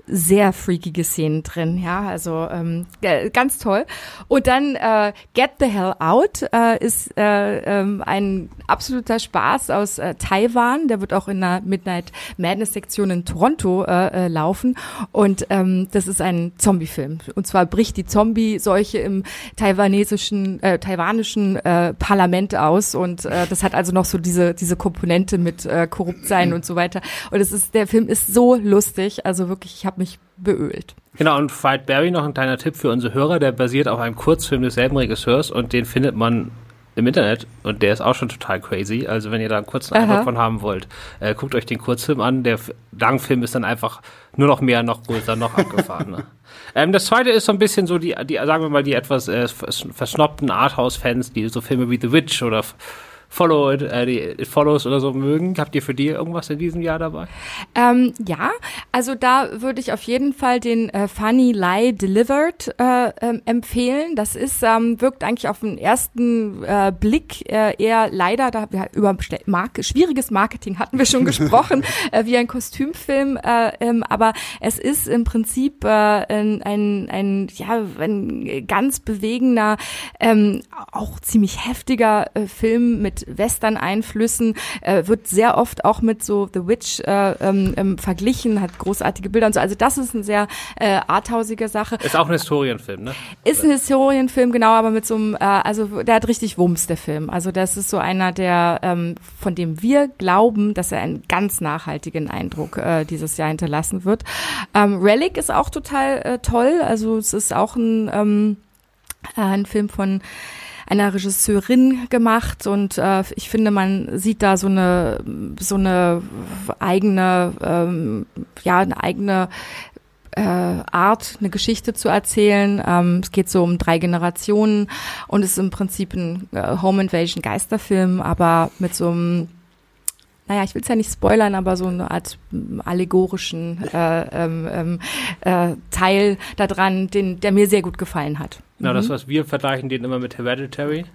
sehr freakige Szenen drin, ja, also ähm, ganz toll. Und dann äh, Get the Hell Out äh, ist äh, ähm, ein absoluter Spaß aus äh, Taiwan. Der wird auch in der Midnight Madness Sektion in Toronto äh, äh, laufen und ähm, das ist ein Zombie-Film. Und zwar bricht die Zombie-Seuche im taiwanesischen, äh, taiwanischen äh, Parlament aus und äh, das hat also noch so diese diese Komponente mit äh, korrupt sein und so weiter. Und es ist der Film ist so lustig, also wirklich, ich habe mich beölt. Genau, und Fight Barry noch ein kleiner Tipp für unsere Hörer, der basiert auf einem Kurzfilm desselben Regisseurs und den findet man im Internet und der ist auch schon total crazy. Also wenn ihr da einen kurzen Eindruck von haben wollt, äh, guckt euch den Kurzfilm an. Der Langfilm ist dann einfach nur noch mehr, noch größer, noch abgefahrener. ähm, das zweite ist so ein bisschen so die, die sagen wir mal, die etwas äh, versnobten Arthouse-Fans, die so Filme wie The Witch oder Follow It, äh, die Follows oder so mögen. Habt ihr für die irgendwas in diesem Jahr dabei? Ähm, ja, also da würde ich auf jeden Fall den äh, Funny Lie Delivered äh, ähm, empfehlen. Das ist ähm, wirkt eigentlich auf den ersten äh, Blick äh, eher leider da wir, über Mark schwieriges Marketing hatten wir schon gesprochen äh, wie ein Kostümfilm, äh, ähm, aber es ist im Prinzip äh, ein, ein, ein ja ein ganz bewegender, ähm, auch ziemlich heftiger äh, Film mit Western-Einflüssen, äh, wird sehr oft auch mit so The Witch äh, ähm, ähm, verglichen, hat großartige Bilder und so. Also das ist eine sehr äh, arthausige Sache. Ist auch ein Historienfilm, ne? Ist ein Historienfilm, genau, aber mit so einem, äh, also der hat richtig Wumms, der Film. Also das ist so einer, der, ähm, von dem wir glauben, dass er einen ganz nachhaltigen Eindruck äh, dieses Jahr hinterlassen wird. Ähm, Relic ist auch total äh, toll. Also es ist auch ein, ähm, äh, ein Film von einer Regisseurin gemacht und äh, ich finde, man sieht da so eine so eine eigene ähm, ja eine eigene äh, Art, eine Geschichte zu erzählen. Ähm, es geht so um drei Generationen und ist im Prinzip ein äh, Home Invasion Geisterfilm, aber mit so einem naja, ich will es ja nicht spoilern, aber so eine Art allegorischen äh, ähm, ähm, äh, Teil daran, den, der mir sehr gut gefallen hat. Na, mhm. das, was wir vergleichen, den immer mit Hereditary.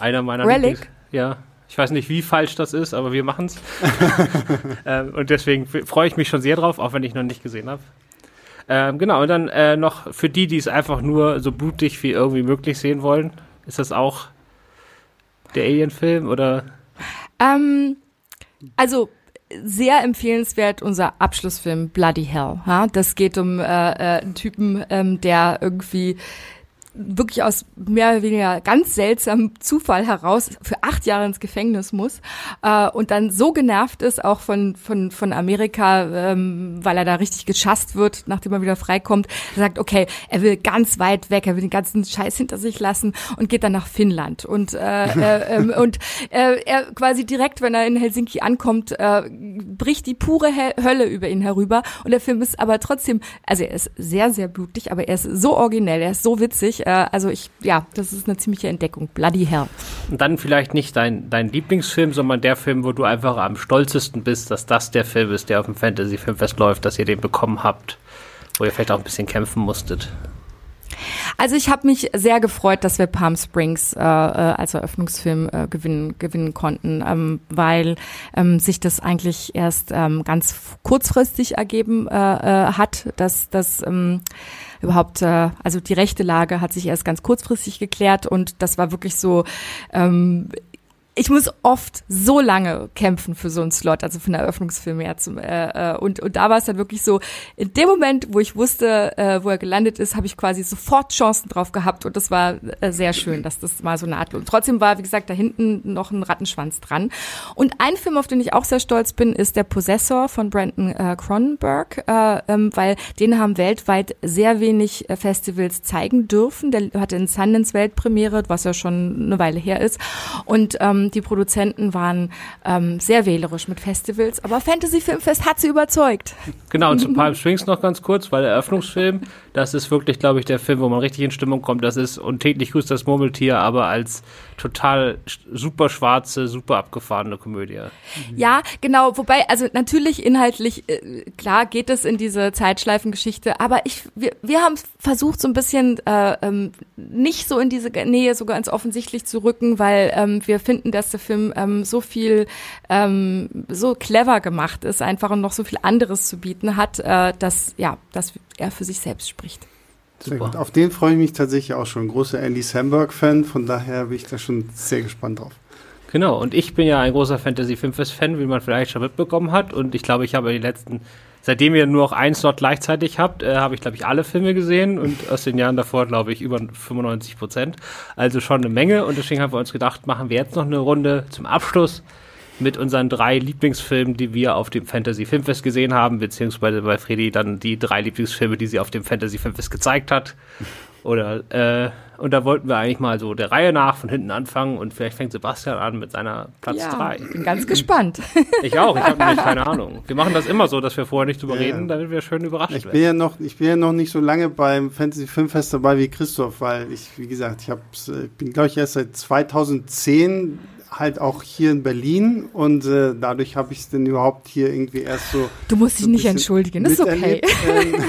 Einer meiner Relic? Lieblings ja. Ich weiß nicht, wie falsch das ist, aber wir machen es. ähm, und deswegen freue ich mich schon sehr drauf, auch wenn ich noch nicht gesehen habe. Ähm, genau, und dann äh, noch für die, die es einfach nur so blutig wie irgendwie möglich sehen wollen, ist das auch der Alien-Film oder? Ähm, also sehr empfehlenswert unser Abschlussfilm Bloody Hell. Ja? Das geht um äh, äh, einen Typen, ähm, der irgendwie wirklich aus mehr oder weniger ganz seltsamem Zufall heraus für acht Jahre ins Gefängnis muss äh, und dann so genervt ist, auch von, von, von Amerika, ähm, weil er da richtig geschasst wird, nachdem er wieder freikommt, sagt, okay, er will ganz weit weg, er will den ganzen Scheiß hinter sich lassen und geht dann nach Finnland. Und, äh, äh, äh, und äh, er quasi direkt, wenn er in Helsinki ankommt, äh, bricht die pure Hölle über ihn herüber. Und der Film ist aber trotzdem, also er ist sehr, sehr blutig, aber er ist so originell, er ist so witzig, äh, also ich, ja, das ist eine ziemliche Entdeckung. Bloody Hell. Und dann vielleicht nicht dein, dein Lieblingsfilm, sondern der Film, wo du einfach am stolzesten bist, dass das der Film ist, der auf dem Fantasy-Filmfest läuft, dass ihr den bekommen habt, wo ihr vielleicht auch ein bisschen kämpfen musstet. Also ich habe mich sehr gefreut, dass wir Palm Springs äh, äh, als Eröffnungsfilm äh, gewinnen, gewinnen konnten, ähm, weil ähm, sich das eigentlich erst ähm, ganz kurzfristig ergeben äh, äh, hat, dass das ähm, überhaupt, äh, also die rechte Lage hat sich erst ganz kurzfristig geklärt und das war wirklich so, ähm, ich muss oft so lange kämpfen für so einen Slot, also für einen Eröffnungsfilm ja zum, äh, äh, und und da war es dann wirklich so in dem Moment, wo ich wusste, äh, wo er gelandet ist, habe ich quasi sofort Chancen drauf gehabt und das war äh, sehr schön, dass das mal so nahtlos. Und trotzdem war wie gesagt da hinten noch ein Rattenschwanz dran. Und ein Film, auf den ich auch sehr stolz bin, ist der Possessor von Brandon äh, Cronenberg, äh, ähm, weil den haben weltweit sehr wenig äh, Festivals zeigen dürfen. Der hatte in Sundance Weltpremiere, was ja schon eine Weile her ist und ähm, die Produzenten waren ähm, sehr wählerisch mit Festivals, aber Fantasy Filmfest hat sie überzeugt. Genau, und zu Palm Springs noch ganz kurz, weil der Eröffnungsfilm, das ist wirklich, glaube ich, der Film, wo man richtig in Stimmung kommt. Das ist und täglich grüßt das Murmeltier, aber als total super schwarze, super abgefahrene Komödie. Ja, genau, wobei, also natürlich inhaltlich, äh, klar geht es in diese Zeitschleifengeschichte, aber ich, wir, wir haben versucht, so ein bisschen äh, ähm, nicht so in diese Nähe sogar ins Offensichtlich zu rücken, weil ähm, wir finden, dass der Film ähm, so viel, ähm, so clever gemacht ist, einfach und noch so viel anderes zu bieten hat, äh, dass, ja, dass er für sich selbst spricht. Super. Auf den freue ich mich tatsächlich auch schon. Großer Andy Samberg-Fan, von daher bin ich da schon sehr gespannt drauf. Genau, und ich bin ja ein großer Fantasy-Filmfest-Fan, wie man vielleicht schon mitbekommen hat. Und ich glaube, ich habe die letzten, seitdem ihr nur noch einen Slot gleichzeitig habt, äh, habe ich, glaube ich, alle Filme gesehen und aus den Jahren davor, glaube ich, über 95 Prozent. Also schon eine Menge. Und deswegen haben wir uns gedacht, machen wir jetzt noch eine Runde zum Abschluss mit unseren drei Lieblingsfilmen, die wir auf dem Fantasy Filmfest gesehen haben, beziehungsweise bei Freddy dann die drei Lieblingsfilme, die sie auf dem Fantasy Filmfest gezeigt hat. Oder äh, Und da wollten wir eigentlich mal so der Reihe nach von hinten anfangen und vielleicht fängt Sebastian an mit seiner Platz Ja, 3. bin ganz gespannt. Ich auch, ich habe nämlich keine Ahnung. Wir machen das immer so, dass wir vorher nicht drüber Ja. reden, damit wir schön überrascht Ich bin werden. ja noch, ich bin ja noch nicht so lange beim Fantasy Filmfest dabei wie Christoph, weil ich, wie gesagt, ich hab's, äh, bin glaube ich erst seit 2010 halt auch hier in Berlin und äh, dadurch habe ich es denn überhaupt hier irgendwie erst so Du musst dich so nicht entschuldigen, das ist okay. Ähm,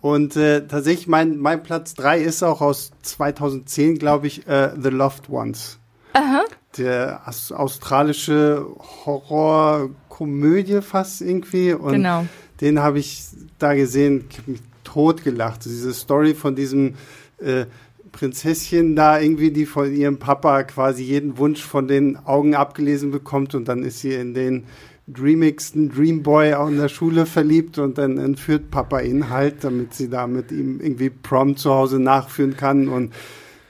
Und äh, tatsächlich, mein, mein Platz 3 ist auch aus 2010, glaube ich, äh, The Loved Ones. Der aus australische Horrorkomödie fast irgendwie. Und Genau. den habe ich da gesehen, ich habe mich totgelacht. Diese Story von diesem äh, Prinzesschen da irgendwie, die von ihrem Papa quasi jeden Wunsch von den Augen abgelesen bekommt und dann ist sie in den dreamigsten Dreamboy auch in der Schule verliebt und dann entführt Papa ihn halt, damit sie da mit ihm irgendwie Prom zu Hause nachführen kann. Und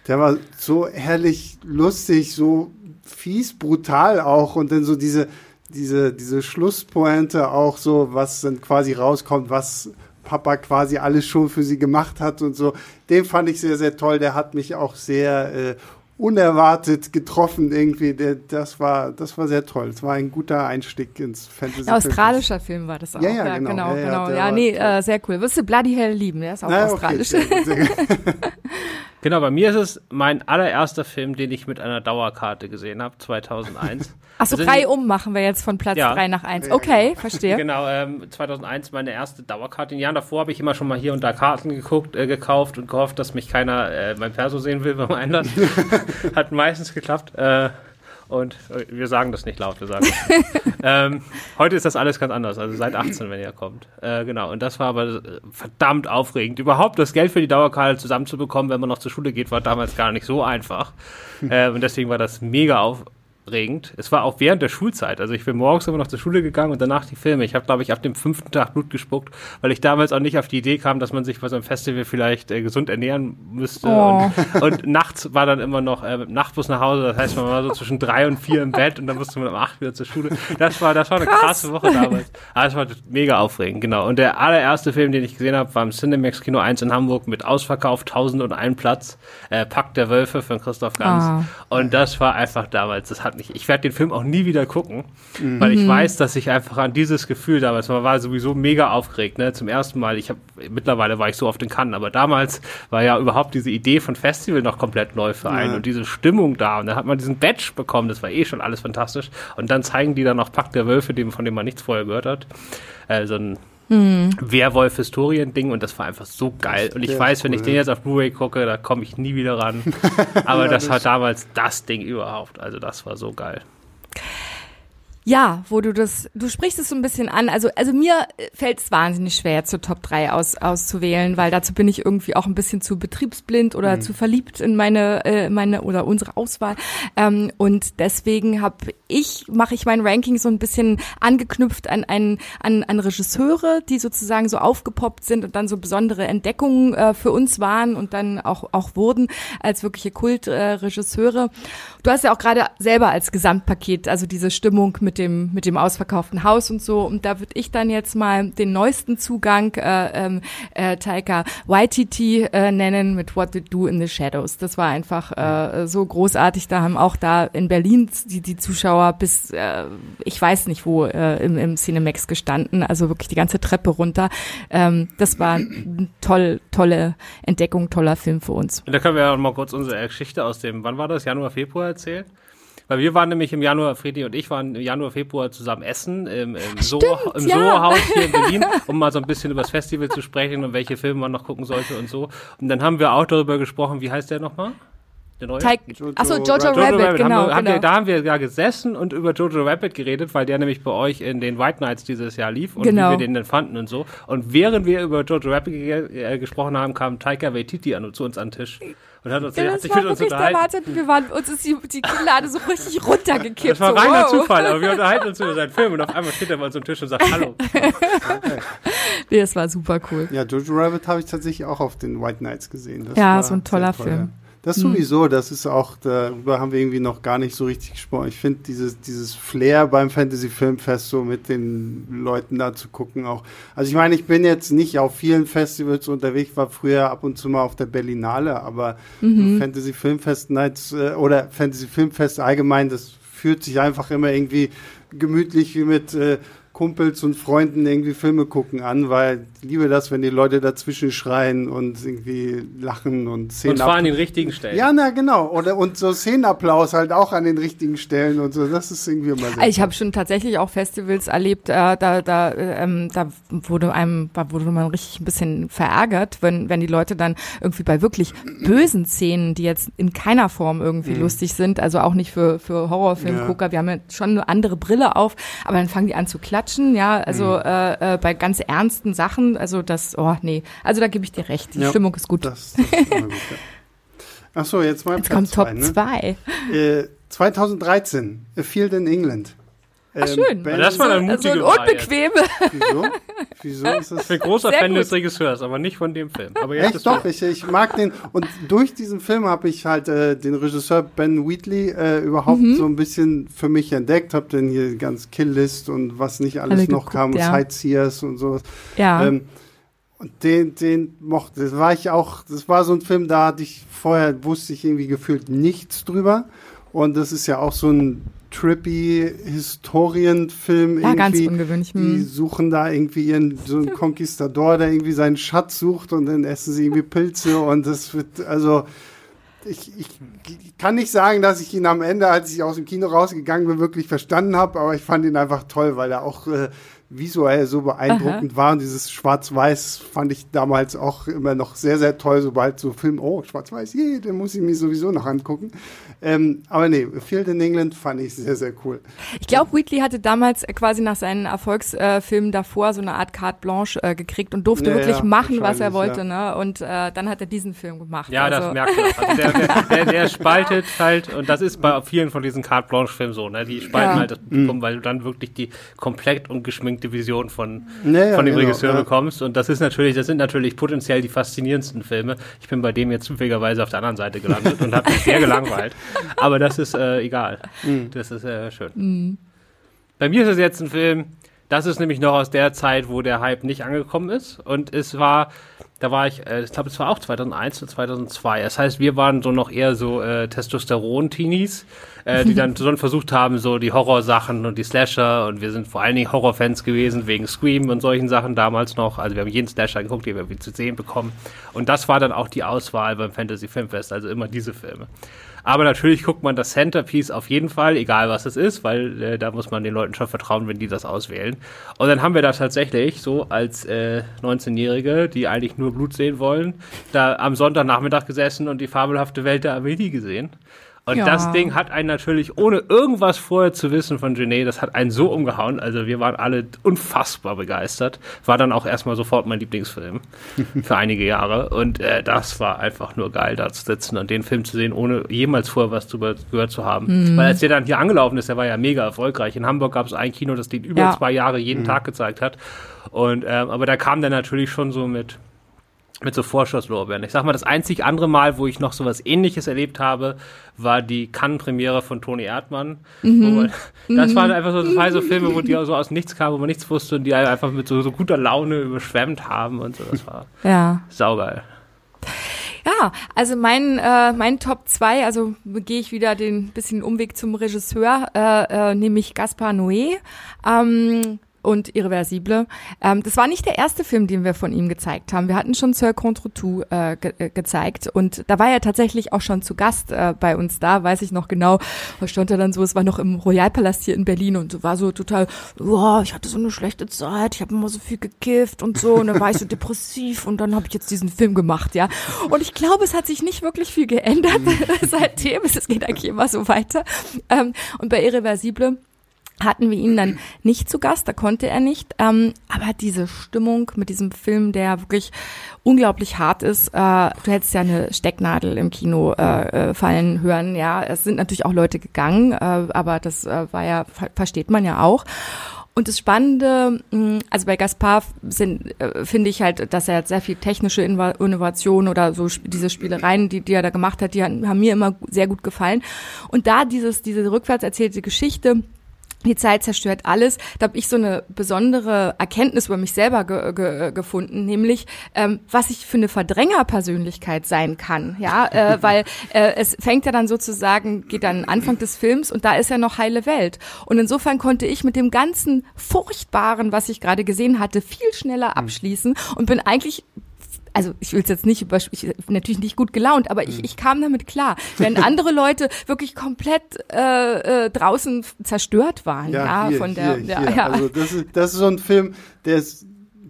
der war so herrlich lustig, so fies, brutal auch. Und dann so diese, diese, diese Schlusspointe auch so, was dann quasi rauskommt, was Papa quasi alles schon für sie gemacht hat und so. Den fand ich sehr, sehr toll. Der hat mich auch sehr äh, unerwartet getroffen irgendwie. Der, das war, das war sehr toll. Es war ein guter Einstieg ins Fantasy. Ein australischer Film war das auch. Ja, ja, genau. genau. Ja, ja, genau. Ja, nee, äh, sehr cool. Wirst du Bloody Hell lieben, der ist auch Na, okay, australisch. sehr gut, sehr gut. Genau, bei mir ist es mein allererster Film, den ich mit einer Dauerkarte gesehen habe, 2001. Achso, Also drei um machen wir jetzt von Platz Ja. drei nach eins. Okay, verstehe. Genau, ähm, 2001 meine erste Dauerkarte. In Jahren davor habe ich immer schon mal hier und da Karten geguckt, äh, gekauft und gehofft, dass mich keiner äh, mein Perso sehen will beim Einlass. Hat meistens geklappt. Äh, und äh, wir sagen das nicht laut, wir sagen das. ähm, heute ist das alles ganz anders, also seit 18, wenn ihr kommt. Äh, genau, und das war aber äh, verdammt aufregend. Überhaupt das Geld für die Dauerkarte zusammenzubekommen, wenn man noch zur Schule geht, war damals gar nicht so einfach. äh, und deswegen war das mega aufregend. Es war auch während der Schulzeit. Also ich bin morgens immer noch zur Schule gegangen und danach die Filme. Ich habe, glaube ich, ab dem fünften Tag Blut gespuckt, weil ich damals auch nicht auf die Idee kam, dass man sich bei so einem Festival vielleicht äh, gesund ernähren müsste. Oh. Und, und nachts war dann immer noch äh, Nachtbus nach Hause. Das heißt, man war so zwischen drei und vier im Bett und dann musste man um acht wieder zur Schule. Das war, das war eine krasse Woche damals. Aber es war mega aufregend, genau. Und der allererste Film, den ich gesehen habe, war im Cinemax Kino 1 in Hamburg mit Ausverkauf 1001 Platz. Äh, Pack der Wölfe von Christoph Ganz. Ah. Und das war einfach damals, das hat mich, ich werde den Film auch nie wieder gucken, weil ich weiß, dass ich einfach an dieses Gefühl damals, man war sowieso mega aufgeregt, ne, zum ersten Mal, ich habe, mittlerweile war ich so oft in Cannes, aber damals war ja überhaupt diese Idee von Festival noch komplett neu für einen Ja. und diese Stimmung da. Und dann hat man diesen Badge bekommen, das war eh schon alles fantastisch. Und dann zeigen die dann noch Pack der Wölfe, dem, von dem man nichts vorher gehört hat, äh, so ein Werwolf-Historien-Ding und das war einfach so geil. Und ich weiß, ist wenn cool, ich den ja. jetzt auf Blu-ray gucke, da komme ich nie wieder ran. Aber das war damals das Ding überhaupt. Also das war so geil. Ja, wo du das, du sprichst es so ein bisschen an. Also, also mir fällt es wahnsinnig schwer, zur Top 3 aus, auszuwählen, weil dazu bin ich irgendwie auch ein bisschen zu betriebsblind oder zu verliebt in meine, äh, meine oder unsere Auswahl. Ähm, und deswegen habe ich, mache ich mein Ranking so ein bisschen angeknüpft an, an, an, an Regisseure, die sozusagen so aufgepoppt sind und dann so besondere Entdeckungen äh, für uns waren und dann auch, auch wurden als wirkliche Kultregisseure. Äh, du hast ja auch gerade selber als Gesamtpaket, also diese Stimmung mit dem, mit dem ausverkauften Haus und so. Und da würde ich dann jetzt mal den neuesten Zugang äh, ähm, äh, Taika Waititi äh, nennen mit What We Do in the Shadows. Das war einfach äh, so großartig. Da haben auch da in Berlin die, die Zuschauer bis, äh, ich weiß nicht wo, äh, im, im Cinemax gestanden. Also wirklich die ganze Treppe runter. Ähm, das war eine toll, tolle Entdeckung, toller Film für uns. Und da können wir ja mal kurz unsere Geschichte aus dem, wann war das, Januar, Februar erzählen? Weil wir waren nämlich im Januar, Fredi und ich waren im Januar, Februar zusammen essen im, im, Soho, im ja. Soho-Haus hier in Berlin, um mal so ein bisschen über das Festival zu sprechen und welche Filme man noch gucken sollte und so. Und dann haben wir auch darüber gesprochen, wie heißt der nochmal? Der neue? Teig, Jojo achso, Jojo, Rabbit. Rabbit, Rabbit. genau. haben wir, haben genau. wir, da haben wir ja gesessen und über Jojo Rabbit geredet, weil der nämlich bei euch in den White Nights dieses Jahr lief und Genau. wie wir den denn fanden und so. Und während wir über Jojo Rabbit ge äh, gesprochen haben, kam Taika Waititi an, zu uns an den Tisch und hat, uns, Ja, hat das sich war mit uns wirklich der unterhalten. Wahnsinn. Wir waren, uns ist die, die Kinnlade so richtig runtergekippt. Das war so, reiner wow. Zufall, aber wir unterhalten uns über seinen Film und auf einmal steht er bei uns am Tisch und sagt Hallo. Nee, das war super cool. Ja, Jojo Rabbit habe ich tatsächlich auch auf den White Nights gesehen. Das Ja, war so ein toller toll, Film. ja. Das sowieso, das ist auch, darüber haben wir irgendwie noch gar nicht so richtig gesprochen. Ich finde dieses, dieses Flair beim Fantasy Filmfest so mit den Leuten da zu gucken auch. Also ich meine, ich bin jetzt nicht auf vielen Festivals unterwegs, war früher ab und zu mal auf der Berlinale, aber mhm. Fantasy Filmfest Nights äh, oder Fantasy Filmfest allgemein, das fühlt sich einfach immer irgendwie gemütlich wie mit äh, Kumpels und Freunden irgendwie Filme gucken an, weil ich liebe das, wenn die Leute dazwischen schreien und irgendwie lachen und Szenen. Und zwar an den richtigen Stellen. Ja, na genau. Oder, und so Szenenapplaus halt auch an den richtigen Stellen und so. Das ist irgendwie immer sehr Ich habe schon tatsächlich auch Festivals erlebt, äh, da, da, ähm, da wurde einem, da wurde man richtig ein bisschen verärgert, wenn, wenn die Leute dann irgendwie bei wirklich bösen Szenen, die jetzt in keiner Form irgendwie mhm. lustig sind, also auch nicht für, für Horrorfilmgucker, ja. wir haben ja schon eine andere Brille auf, aber dann fangen die an zu klatschen klatschen, ja, also mhm. äh, äh, bei ganz ernsten Sachen, also das, oh nee, also da gebe ich dir recht, die ja, Stimmung ist gut. Das, das ist gut ja. Ach so, jetzt mal jetzt kommt Top 2. Ne? Äh, 2013, A Field in England. Ach schön. Ähm, das war eine mutige so, so ein unbequeme. Wieso? Wieso ist das? Ich bin großer Sehr Fan gut. des Regisseurs, aber nicht von dem Film. Aber jetzt Echt doch, ich, ich mag den. Und durch diesen Film habe ich halt äh, den Regisseur Ben Wheatley äh, überhaupt mhm. so ein bisschen für mich entdeckt. Habe dann hier ganz Kill List und was nicht alles Alle noch geguckt, kam, ja. Sightseers und sowas. Ja. Ähm, und den, den mochte, das war ich auch, das war so ein Film, da hatte ich vorher, wusste ich irgendwie gefühlt nichts drüber. Und das ist ja auch so ein trippy Historienfilm. Ja, ganz ungewöhnlich. Die hm. suchen da irgendwie ihren, so einen Conquistador, der irgendwie seinen Schatz sucht und dann essen sie irgendwie Pilze und das wird, also, ich, ich, kann nicht sagen, dass ich ihn am Ende, als ich aus dem Kino rausgegangen bin, wirklich verstanden habe, aber ich fand ihn einfach toll, weil er auch äh, visuell so beeindruckend Aha. war. Und dieses Schwarz-Weiß fand ich damals auch immer noch sehr, sehr toll, sobald so Film, oh, Schwarz-Weiß, je, den muss ich mir sowieso noch angucken. Ähm, aber nee, Field in England fand ich sehr, sehr cool. Ich glaube, Wheatley hatte damals quasi nach seinen Erfolgsfilmen äh, davor so eine Art carte blanche äh, gekriegt und durfte ja, wirklich ja, machen, was er wollte. Ja. Ne? Und äh, dann hat er diesen Film gemacht. Ja, also. das merkt man. Also der, der, der, der, spaltet halt, und das ist bei vielen von diesen carte blanche Filmen so, ne? die spalten halt das Publikum, mhm. weil du dann wirklich die komplett ungeschminkte Vision von, naja, von dem genau, Regisseur bekommst. Und das ist natürlich, das sind natürlich potenziell die faszinierendsten Filme. Ich bin bei dem jetzt zufälligerweise auf der anderen Seite gelandet und habe mich sehr gelangweilt. Aber das ist äh, egal. Mhm. Das ist äh, schön. Mhm. Bei mir ist es jetzt ein Film, das ist nämlich noch aus der Zeit, wo der Hype nicht angekommen ist. Und es war, da war ich, äh, ich glaube, es war auch 2001 oder 2002. Das heißt, wir waren so noch eher so äh, Testosteron-Teenies, äh, die dann so versucht haben, so die Horrorsachen und die Slasher. Und wir sind vor allen Dingen Horrorfans gewesen, wegen Scream und solchen Sachen damals noch. Also wir haben jeden Slasher geguckt, den wir zu sehen bekommen. Und das war dann auch die Auswahl beim Fantasy Filmfest, also immer diese Filme. Aber natürlich guckt man das Centerpiece auf jeden Fall, egal was es ist, weil äh, da muss man den Leuten schon vertrauen, wenn die das auswählen. Und dann haben wir da tatsächlich so als äh, 19-Jährige, die eigentlich nur Blut sehen wollen, da am Sonntagnachmittag gesessen und die fabelhafte Welt der Amelie gesehen. Und ja. das Ding hat einen natürlich, ohne irgendwas vorher zu wissen von Genet, das hat einen so umgehauen. Also wir waren alle unfassbar begeistert. War dann auch erstmal sofort mein Lieblingsfilm für einige Jahre. Und äh, das war einfach nur geil, da zu sitzen und den Film zu sehen, ohne jemals vorher was drüber gehört zu haben. Mhm. Weil als der dann hier angelaufen ist, der war ja mega erfolgreich. In Hamburg gab es ein Kino, das den über ja. zwei Jahre jeden mhm. Tag gezeigt hat. Und ähm, aber da kam der natürlich schon so mit mit so Vorschusslorbeeren. Ich sag mal, das einzig andere Mal, wo ich noch so was ähnliches erlebt habe, war die Cannes-Premiere von Toni Erdmann. Mhm. Man, das mhm. waren einfach so zwei so Filme, wo die so aus nichts kamen, wo man nichts wusste und die einfach mit so, so guter Laune überschwemmt haben und so. Das war ja. saugeil. Ja, also mein, äh, mein Top 2, also gehe ich wieder den bisschen Umweg zum Regisseur, äh, äh, nämlich Gaspar Noé. Ähm, und Irreversible. Ähm, das war nicht der erste Film, den wir von ihm gezeigt haben. Wir hatten schon Sir Contre Tout äh, ge äh, gezeigt und da war er tatsächlich auch schon zu Gast äh, bei uns da, weiß ich noch genau. Da stand er dann so, es war noch im Royalpalast hier in Berlin und war so total, wow, ich hatte so eine schlechte Zeit, ich habe immer so viel gekifft und so und dann war ich so depressiv und dann habe ich jetzt diesen Film gemacht, ja. Und ich glaube, es hat sich nicht wirklich viel geändert mhm. seitdem. Es geht eigentlich immer so weiter. Ähm, und bei Irreversible hatten wir ihn dann nicht zu Gast, da konnte er nicht. Ähm, aber diese Stimmung mit diesem Film, der wirklich unglaublich hart ist, äh, du hättest ja eine Stecknadel im Kino äh, äh, fallen hören. Ja, es sind natürlich auch Leute gegangen, äh, aber das äh, war ja, ver versteht man ja auch. Und das Spannende, mh, also bei Gaspar sind, äh, finde ich halt, dass er sehr viel technische Inno- Innovation oder so diese Spielereien, die, die er da gemacht hat, die haben mir immer sehr gut gefallen. Und da dieses, diese rückwärts erzählte Geschichte, die Zeit zerstört alles. Da habe ich so eine besondere Erkenntnis über mich selber ge ge gefunden, nämlich ähm, was ich für eine Verdrängerpersönlichkeit sein kann, ja, äh, weil äh, es fängt ja dann sozusagen, geht dann Anfang des Films und da ist ja noch heile Welt. Und insofern konnte ich mit dem ganzen Furchtbaren, was ich gerade gesehen hatte, viel schneller abschließen und bin eigentlich also ich will es jetzt nicht über, ich, natürlich nicht gut gelaunt, aber ich, ich kam damit klar. Wenn andere Leute wirklich komplett äh, äh, draußen zerstört waren, ja, hier, von der, hier, ja, hier. ja. Also das ist, das ist so ein Film, der ist,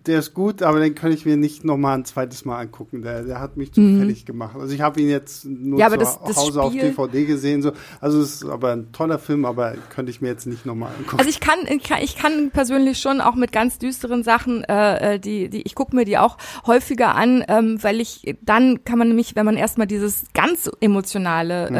der ist gut, aber den kann ich mir nicht noch mal ein zweites Mal angucken. Der, der hat mich zu fertig gemacht. Also ich habe ihn jetzt nur Mhm. Ja, zu das- das Hause auf Spiel- DVD gesehen. So. Also es ist aber ein toller Film, aber könnte ich mir jetzt nicht noch mal angucken. Also ich kann, ich kann, ich kann persönlich schon auch mit ganz düsteren Sachen, äh, äh, die, die, ich gucke mir die auch häufiger an, ähm, weil ich dann kann man nämlich, wenn man erstmal dieses ganz emotionale äh,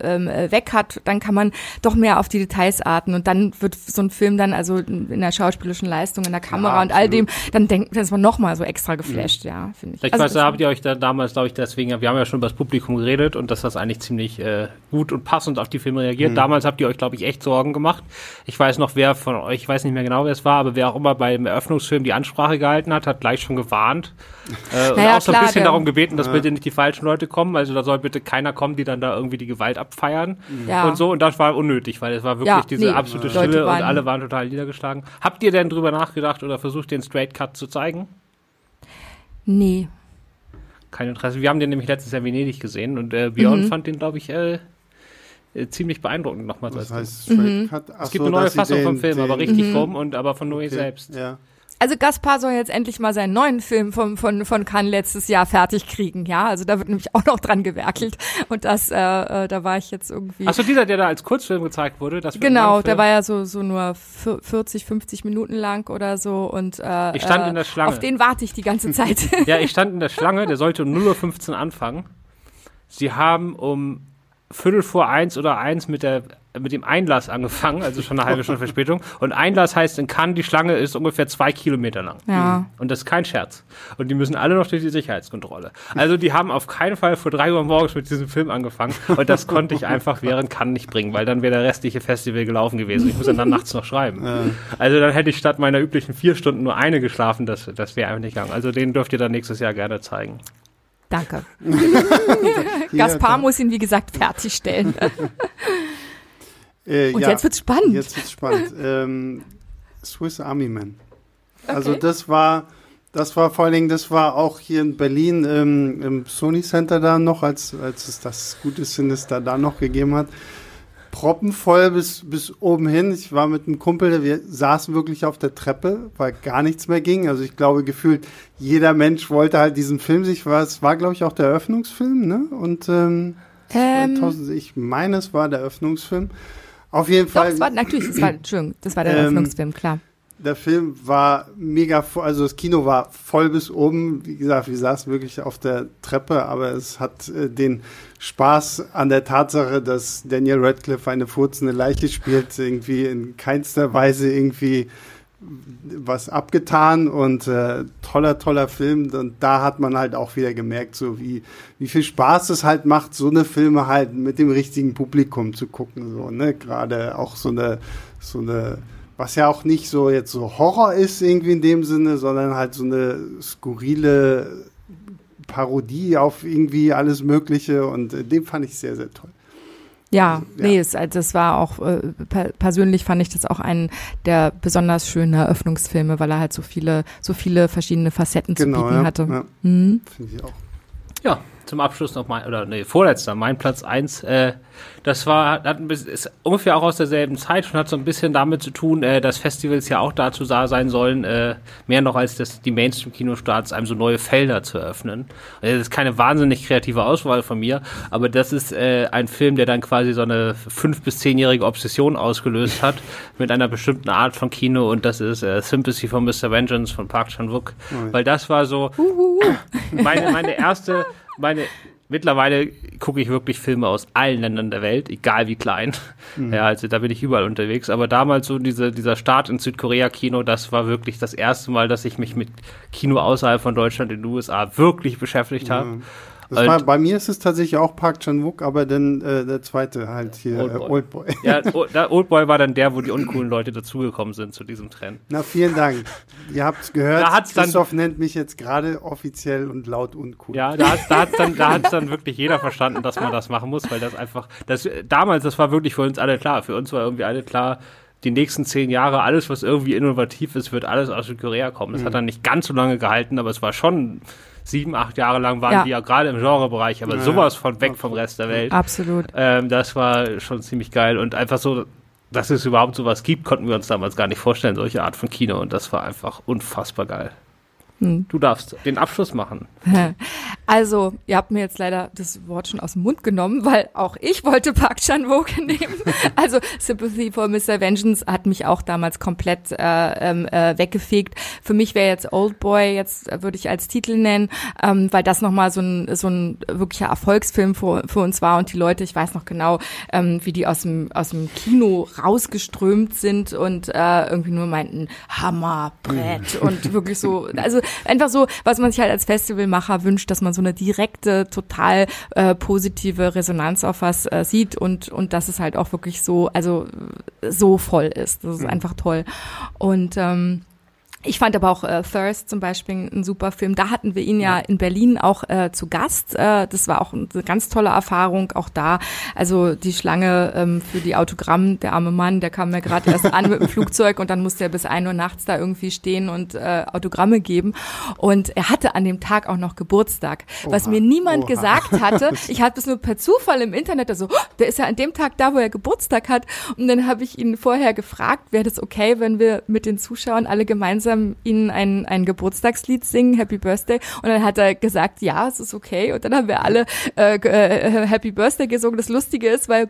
äh, ähm, äh, weg hat, dann kann man doch mehr auf die Details arten und dann wird so ein Film dann also in der schauspielerischen Leistung, in der Kamera und all dem, dann denkt, dann ist man noch mal so extra geflasht, ja, finde ich. Ich Also weiß, da habt ihr euch da damals, glaube ich, deswegen, wir haben ja schon über das Publikum geredet und dass das eigentlich ziemlich äh, gut und passend auf die Filme reagiert. Damals habt ihr euch, glaube ich, echt Sorgen gemacht. Ich weiß noch, wer von euch, ich weiß nicht mehr genau, wer es war, aber wer auch immer beim Eröffnungsfilm die Ansprache gehalten hat, hat gleich schon gewarnt. Äh, und Naja, auch so ein klar, bisschen der- darum gebeten, dass bitte nicht die falschen Leute kommen. Also da soll bitte keiner kommen, die dann da irgendwie die Gewalt abfeiern Ja. und so. Und das war unnötig, weil es war wirklich Ja, diese nee, absolute Stille und alle waren total niedergeschlagen. Habt ihr denn drüber nachgedacht oder versucht, den Straight Cut zu zeigen? nee. kein Interesse. Wir haben den nämlich letztes Jahr in Venedig gesehen und äh, Björn Mhm. fand den, glaube ich, äh, äh, ziemlich beeindruckend nochmal. Was heißt Mhm. Straight Cut? Ach es gibt so, eine neue Fassung den- vom Film, den, aber richtig rum und aber von Noé okay, selbst. Ja. Also Gaspar soll jetzt endlich mal seinen neuen Film von, von, von Cannes letztes Jahr fertig kriegen, ja. Also da wird nämlich auch noch dran gewerkelt. Und das, äh, äh, da war ich jetzt irgendwie. Achso, dieser, der da als Kurzfilm gezeigt wurde, das Genau, der war ja so, so nur vier- 40, 50 Minuten lang oder so. Und äh, Ich stand äh, in der Schlange. Auf den warte ich die ganze Zeit. Ja, ich stand in der Schlange, der sollte um 0.15 Uhr anfangen. Sie haben um Viertel vor eins oder eins mit der mit dem Einlass angefangen, also schon eine halbe Stunde Verspätung. Und Einlass heißt in Cannes, die Schlange ist ungefähr zwei Kilometer lang. Ja. Und das ist kein Scherz. Und die müssen alle noch durch die Sicherheitskontrolle. Also die haben auf keinen Fall vor drei Uhr morgens mit diesem Film angefangen. Und das konnte ich einfach während Cannes nicht bringen, weil dann wäre der restliche Festival gelaufen gewesen. Ich muss dann, dann nachts noch schreiben. Also dann hätte ich statt meiner üblichen vier Stunden nur eine geschlafen. Das, das wäre einfach nicht gegangen. Also den dürft ihr dann nächstes Jahr gerne zeigen. Danke. Gaspar muss ihn, wie gesagt, fertigstellen. Äh, Und ja, jetzt wird's spannend. Jetzt wird's spannend. ähm, Swiss Army Man. Also Okay. das war, das war vor allen Dingen, das war auch hier in Berlin ähm, im Sony Center da noch, als, als es das gute Sinister da noch gegeben hat. Proppenvoll bis, bis oben hin. Ich war mit einem Kumpel, wir saßen wirklich auf der Treppe, weil gar nichts mehr ging. Also ich glaube, gefühlt jeder Mensch wollte halt diesen Film sich, war, es war, glaube ich, auch der Eröffnungsfilm, ne? Und ähm, Ähm, 2000, ich meine, es war der Eröffnungsfilm. Auf jeden Doch, Fall. es war, natürlich, das war, Entschuldigung, das war der Ähm, Eröffnungsfilm, klar. Der Film war mega voll, also das Kino war voll bis oben. Wie gesagt, wir saßen wirklich auf der Treppe, aber es hat äh, den Spaß an der Tatsache, dass Daniel Radcliffe eine furzende Leiche spielt, irgendwie in keinster Weise irgendwie was abgetan und äh, toller, toller Film. Und da hat man halt auch wieder gemerkt, so wie, wie viel Spaß es halt macht, so eine Filme halt mit dem richtigen Publikum zu gucken. So, ne? Gerade auch so eine, so eine, was ja auch nicht so jetzt so Horror ist, irgendwie in dem Sinne, sondern halt so eine skurrile Parodie auf irgendwie alles Mögliche. Und äh, den fand ich sehr, sehr toll. Ja, ja. nee, es, also das war auch, äh, per persönlich fand ich das auch einen der besonders schönen Eröffnungsfilme, weil er halt so viele, so viele verschiedene Facetten zu Genau, bieten ja, hatte. ja. Mhm. Finde ich auch. Ja, zum Abschluss noch mein, oder nee, vorletzter, mein Platz eins. Äh, das war, hat ein bisschen, ist ungefähr auch aus derselben Zeit und hat so ein bisschen damit zu tun, äh, dass Festivals ja auch dazu da sein sollen, äh, mehr noch als das, die Mainstream-Kinostarts, einem so neue Felder zu eröffnen. Das ist keine wahnsinnig kreative Auswahl von mir, aber das ist äh, ein Film, der dann quasi so eine fünf- bis zehnjährige Obsession ausgelöst hat mit einer bestimmten Art von Kino und das ist äh, Sympathy for Mr. Vengeance von Park Chan-wook, weil das war so, meine, meine erste, meine mittlerweile gucke ich wirklich Filme aus allen Ländern der Welt, egal wie klein. Mhm. Ja, also da bin ich überall unterwegs. Aber damals so diese, dieser Start ins Südkorea-Kino, das war wirklich das erste Mal, dass ich mich mit Kino außerhalb von Deutschland in den USA wirklich beschäftigt habe. Mhm. War, bei mir ist es tatsächlich auch Park Chan-wook, aber dann äh, der zweite halt hier, Oldboy. Äh, Oldboy. Ja, Oldboy war dann der, wo die uncoolen Leute dazugekommen sind zu diesem Trend. Na, vielen Dank. Ihr habt es gehört. Da hat's Christoph nennt mich jetzt gerade offiziell und laut uncool. Ja, da hat da hat's dann, da hat's dann wirklich jeder verstanden, dass man das machen muss, weil das einfach, das, damals, das war wirklich für uns alle klar. Für uns war irgendwie alle klar, die nächsten zehn Jahre, alles, was irgendwie innovativ ist, wird alles aus Südkorea kommen. Das mhm. hat dann nicht ganz so lange gehalten, aber es war schon sieben, acht Jahre lang waren ja. die ja gerade im Genrebereich, aber ja, sowas von weg vom Rest der Welt. Absolut. Ähm, das war schon ziemlich geil und einfach so, dass es überhaupt sowas gibt, konnten wir uns damals gar nicht vorstellen, solche Art von Kino und das war einfach unfassbar geil. Hm. Du darfst den Abschluss machen. Also, ihr habt mir jetzt leider das Wort schon aus dem Mund genommen, weil auch ich wollte Park Chan-wook nehmen. Also Sympathy for Mr. Vengeance hat mich auch damals komplett äh, ähm, äh, weggefegt. Für mich wäre jetzt Old Boy, jetzt würde ich als Titel nennen, ähm, weil das nochmal so ein, so ein wirklicher Erfolgsfilm für, für uns war und die Leute, ich weiß noch genau, ähm, wie die aus dem, aus dem Kino rausgeströmt sind und äh, irgendwie nur meinten, Hammer, Brett und wirklich so, also einfach so, was man sich halt als Festivalmacher wünscht, dass man so eine direkte, total äh, positive Resonanz auf was äh, sieht und, und dass es halt auch wirklich so, also so voll ist. Das ist mhm. einfach toll. Und ähm, ich fand aber auch äh, Thirst zum Beispiel ein super Film. Da hatten wir ihn ja in Berlin auch äh, zu Gast. Äh, das war auch eine ganz tolle Erfahrung. Auch da, also die Schlange ähm, für die Autogramm, der arme Mann, der kam mir gerade erst an mit dem Flugzeug und dann musste er bis ein Uhr nachts da irgendwie stehen und äh, Autogramme geben. Und er hatte an dem Tag auch noch Geburtstag, Oha. was mir niemand Oha. gesagt hatte. Ich hatte es nur per Zufall im Internet, also oh, der ist ja an dem Tag da, wo er Geburtstag hat. Und dann habe ich ihn vorher gefragt, wäre das okay, wenn wir mit den Zuschauern alle gemeinsam gemeinsam ihnen ein, ein Geburtstagslied singen, Happy Birthday. Und dann hat er gesagt, ja, es ist okay. Und dann haben wir alle äh, äh, Happy Birthday gesungen. Das Lustige ist, weil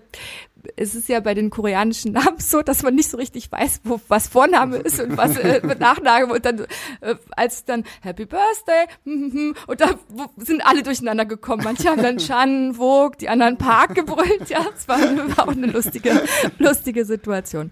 es ist ja bei den koreanischen Namen so, dass man nicht so richtig weiß, wo, was Vorname ist und was äh, Nachname und dann äh, als dann Happy Birthday hm, hm, und da sind alle durcheinander gekommen. Manche haben dann Chan, Vogue, die anderen Park gebrüllt. Ja, es war, war auch eine lustige lustige Situation.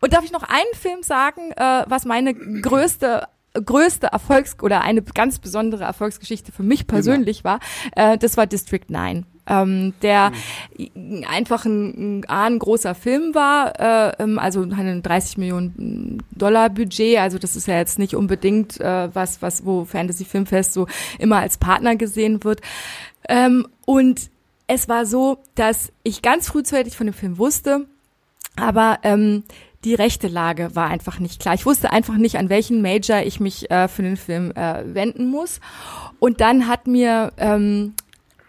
Und darf ich noch einen Film sagen, äh, was meine größte größte Erfolgs- oder eine ganz besondere Erfolgsgeschichte für mich persönlich war, äh, das war District 9 ähm, der mhm. einfach ein, ein, großer Film war, äh, also ein 30 Millionen Dollar Budget, also das ist ja jetzt nicht unbedingt äh, was, was wo Fantasy Filmfest so immer als Partner gesehen wird. Ähm, und es war so, dass ich ganz frühzeitig von dem Film wusste, aber ähm, die rechte Lage war einfach nicht klar. Ich wusste einfach nicht, an welchen Major ich mich äh, für den Film äh, wenden muss. Und dann hat mir ähm,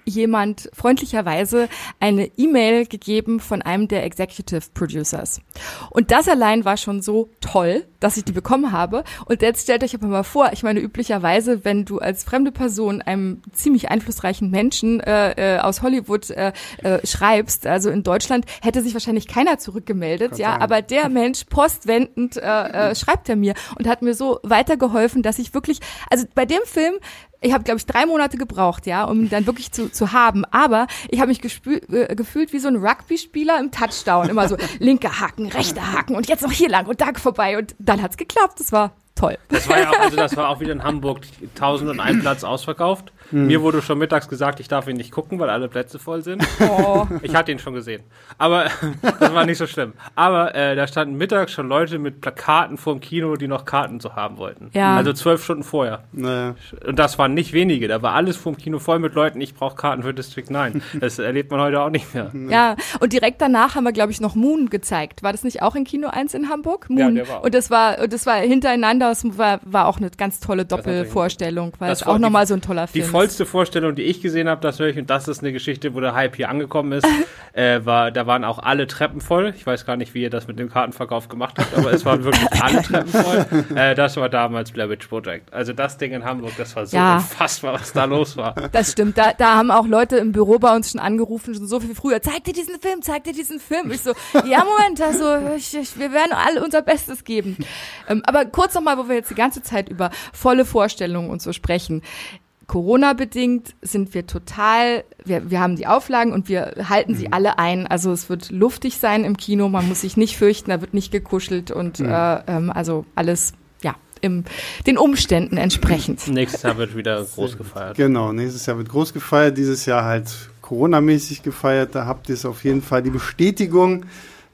jemand freundlicherweise eine E-Mail gegeben von einem der Executive Producers. Und das allein war schon so toll, dass ich die bekommen habe. Und jetzt stellt euch aber mal vor, ich meine, üblicherweise, wenn du als fremde Person einem ziemlich einflussreichen Menschen äh, äh, aus Hollywood äh, äh, schreibst, also in Deutschland hätte sich wahrscheinlich keiner zurückgemeldet, Kann ja, sein. aber der Mensch postwendend äh, äh, schreibt er mir und hat mir so weitergeholfen, dass ich wirklich, also bei dem Film ich habe, glaube ich, drei Monate gebraucht, ja, um ihn dann wirklich zu, zu haben. Aber ich habe mich äh, gefühlt wie so ein Rugby-Spieler im Touchdown. Immer so linker Haken, rechter Haken und jetzt noch hier lang und da vorbei. Und dann hat's geklappt. Das war toll. Das war ja auch, also das war auch wieder in Hamburg 1001 Platz ausverkauft. Hm. Mir wurde schon mittags gesagt, ich darf ihn nicht gucken, weil alle Plätze voll sind. Oh. Ich hatte ihn schon gesehen. Aber das war nicht so schlimm. Aber äh, da standen mittags schon Leute mit Plakaten vorm Kino, die noch Karten so haben wollten. Ja. Also zwölf Stunden vorher. Naja. Und das waren nicht wenige. Da war alles vorm Kino voll mit Leuten, ich brauche Karten für District 9. Das erlebt man heute auch nicht mehr. Ja, und direkt danach haben wir, glaube ich, noch Moon gezeigt. War das nicht auch in Kino 1 in Hamburg? Moon. Ja, der war auch. Und das war, und das war hintereinander, das war, war auch eine ganz tolle Doppelvorstellung, weil es auch nochmal so ein toller Film ist vollste Vorstellung, die ich gesehen habe, das höre ich, und das ist eine Geschichte, wo der Hype hier angekommen ist, äh, war, da waren auch alle Treppen voll. Ich weiß gar nicht, wie ihr das mit dem Kartenverkauf gemacht habt, aber es waren wirklich alle Treppen voll. Äh, das war damals Blair Witch Project. Also das Ding in Hamburg, das war so ja. unfassbar, was da los war. Das stimmt. Da, da haben auch Leute im Büro bei uns schon angerufen, schon so viel früher. Zeig dir diesen Film, zeig dir diesen Film. Ich so, ja, Moment, also ich, ich, wir werden alle unser Bestes geben. Ähm, aber kurz nochmal, wo wir jetzt die ganze Zeit über volle Vorstellungen und so sprechen Corona-bedingt sind wir total, wir, wir haben die Auflagen und wir halten sie mhm. alle ein. Also es wird luftig sein im Kino, man muss sich nicht fürchten, da wird nicht gekuschelt und mhm. äh, ähm, also alles ja, im, den Umständen entsprechend. Nächstes Jahr wird wieder groß gefeiert. Genau, nächstes Jahr wird groß gefeiert, dieses Jahr halt Corona-mäßig gefeiert. Da habt ihr es auf jeden Fall die Bestätigung,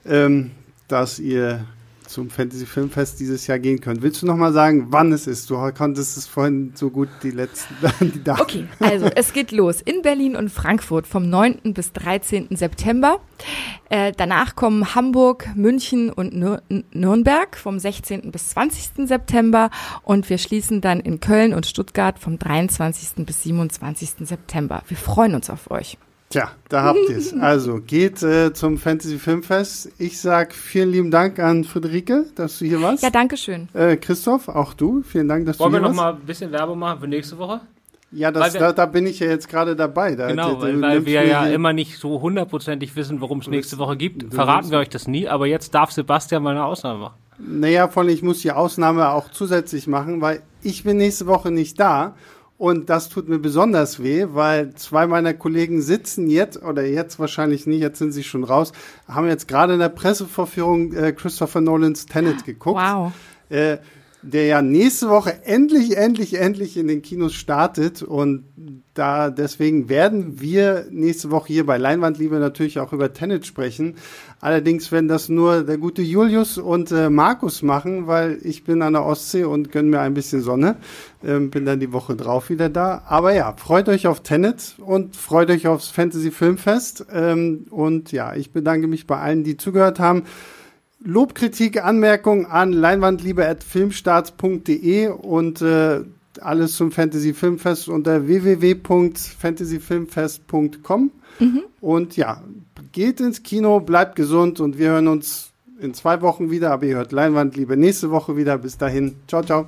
ähm, dass ihr zum Fantasy Filmfest dieses Jahr gehen könnt. Willst du noch mal sagen, wann es ist? Du konntest es vorhin so gut die letzten die Daten. Okay, also es geht los in Berlin und Frankfurt vom 9. bis 13. September. Äh, danach kommen Hamburg, München und Nür Nürnberg vom 16. bis 20. September und wir schließen dann in Köln und Stuttgart vom 23. bis 27. September. Wir freuen uns auf euch. Tja, da habt ihr es. Also geht äh, zum Fantasy Filmfest. Ich sag vielen lieben Dank an Friederike, dass du hier warst. Ja, danke schön. Äh, Christoph, auch du. Vielen Dank, dass Wollen du hier warst. Wollen wir noch mal ein bisschen Werbung machen für nächste Woche? Ja, das, wir, da, da, bin ich ja jetzt gerade dabei. Da, genau, weil, weil wir ja immer nicht so hundertprozentig wissen, worum es nächste Woche gibt. Verraten wir euch das nie, aber jetzt darf Sebastian mal eine Ausnahme machen. Naja, von ich muss die Ausnahme auch zusätzlich machen, weil ich bin nächste Woche nicht da und das tut mir besonders weh, weil zwei meiner Kollegen sitzen jetzt, oder jetzt wahrscheinlich nicht, jetzt sind sie schon raus, haben jetzt gerade in der Pressevorführung äh, Christopher Nolans Tenet geguckt. Wow. Äh, der ja nächste Woche endlich, endlich, endlich in den Kinos startet. Und da deswegen werden wir nächste Woche hier bei Leinwandliebe natürlich auch über Tenet sprechen. Allerdings werden das nur der gute Julius und äh, Markus machen, weil ich bin an der Ostsee und gönne mir ein bisschen Sonne. Ähm, bin dann die Woche drauf wieder da. Aber ja, freut euch auf Tenet und freut euch aufs Fantasy Filmfest. Ähm, und ja, ich bedanke mich bei allen, die zugehört haben. Lobkritik, Anmerkung an leinwandliebe.filmstarts.de und äh, alles zum Fantasy Filmfest unter www.fantasyfilmfest.com. Mhm. Und ja, geht ins Kino, bleibt gesund und wir hören uns in zwei Wochen wieder, aber ihr hört Leinwandliebe nächste Woche wieder. Bis dahin, ciao, ciao.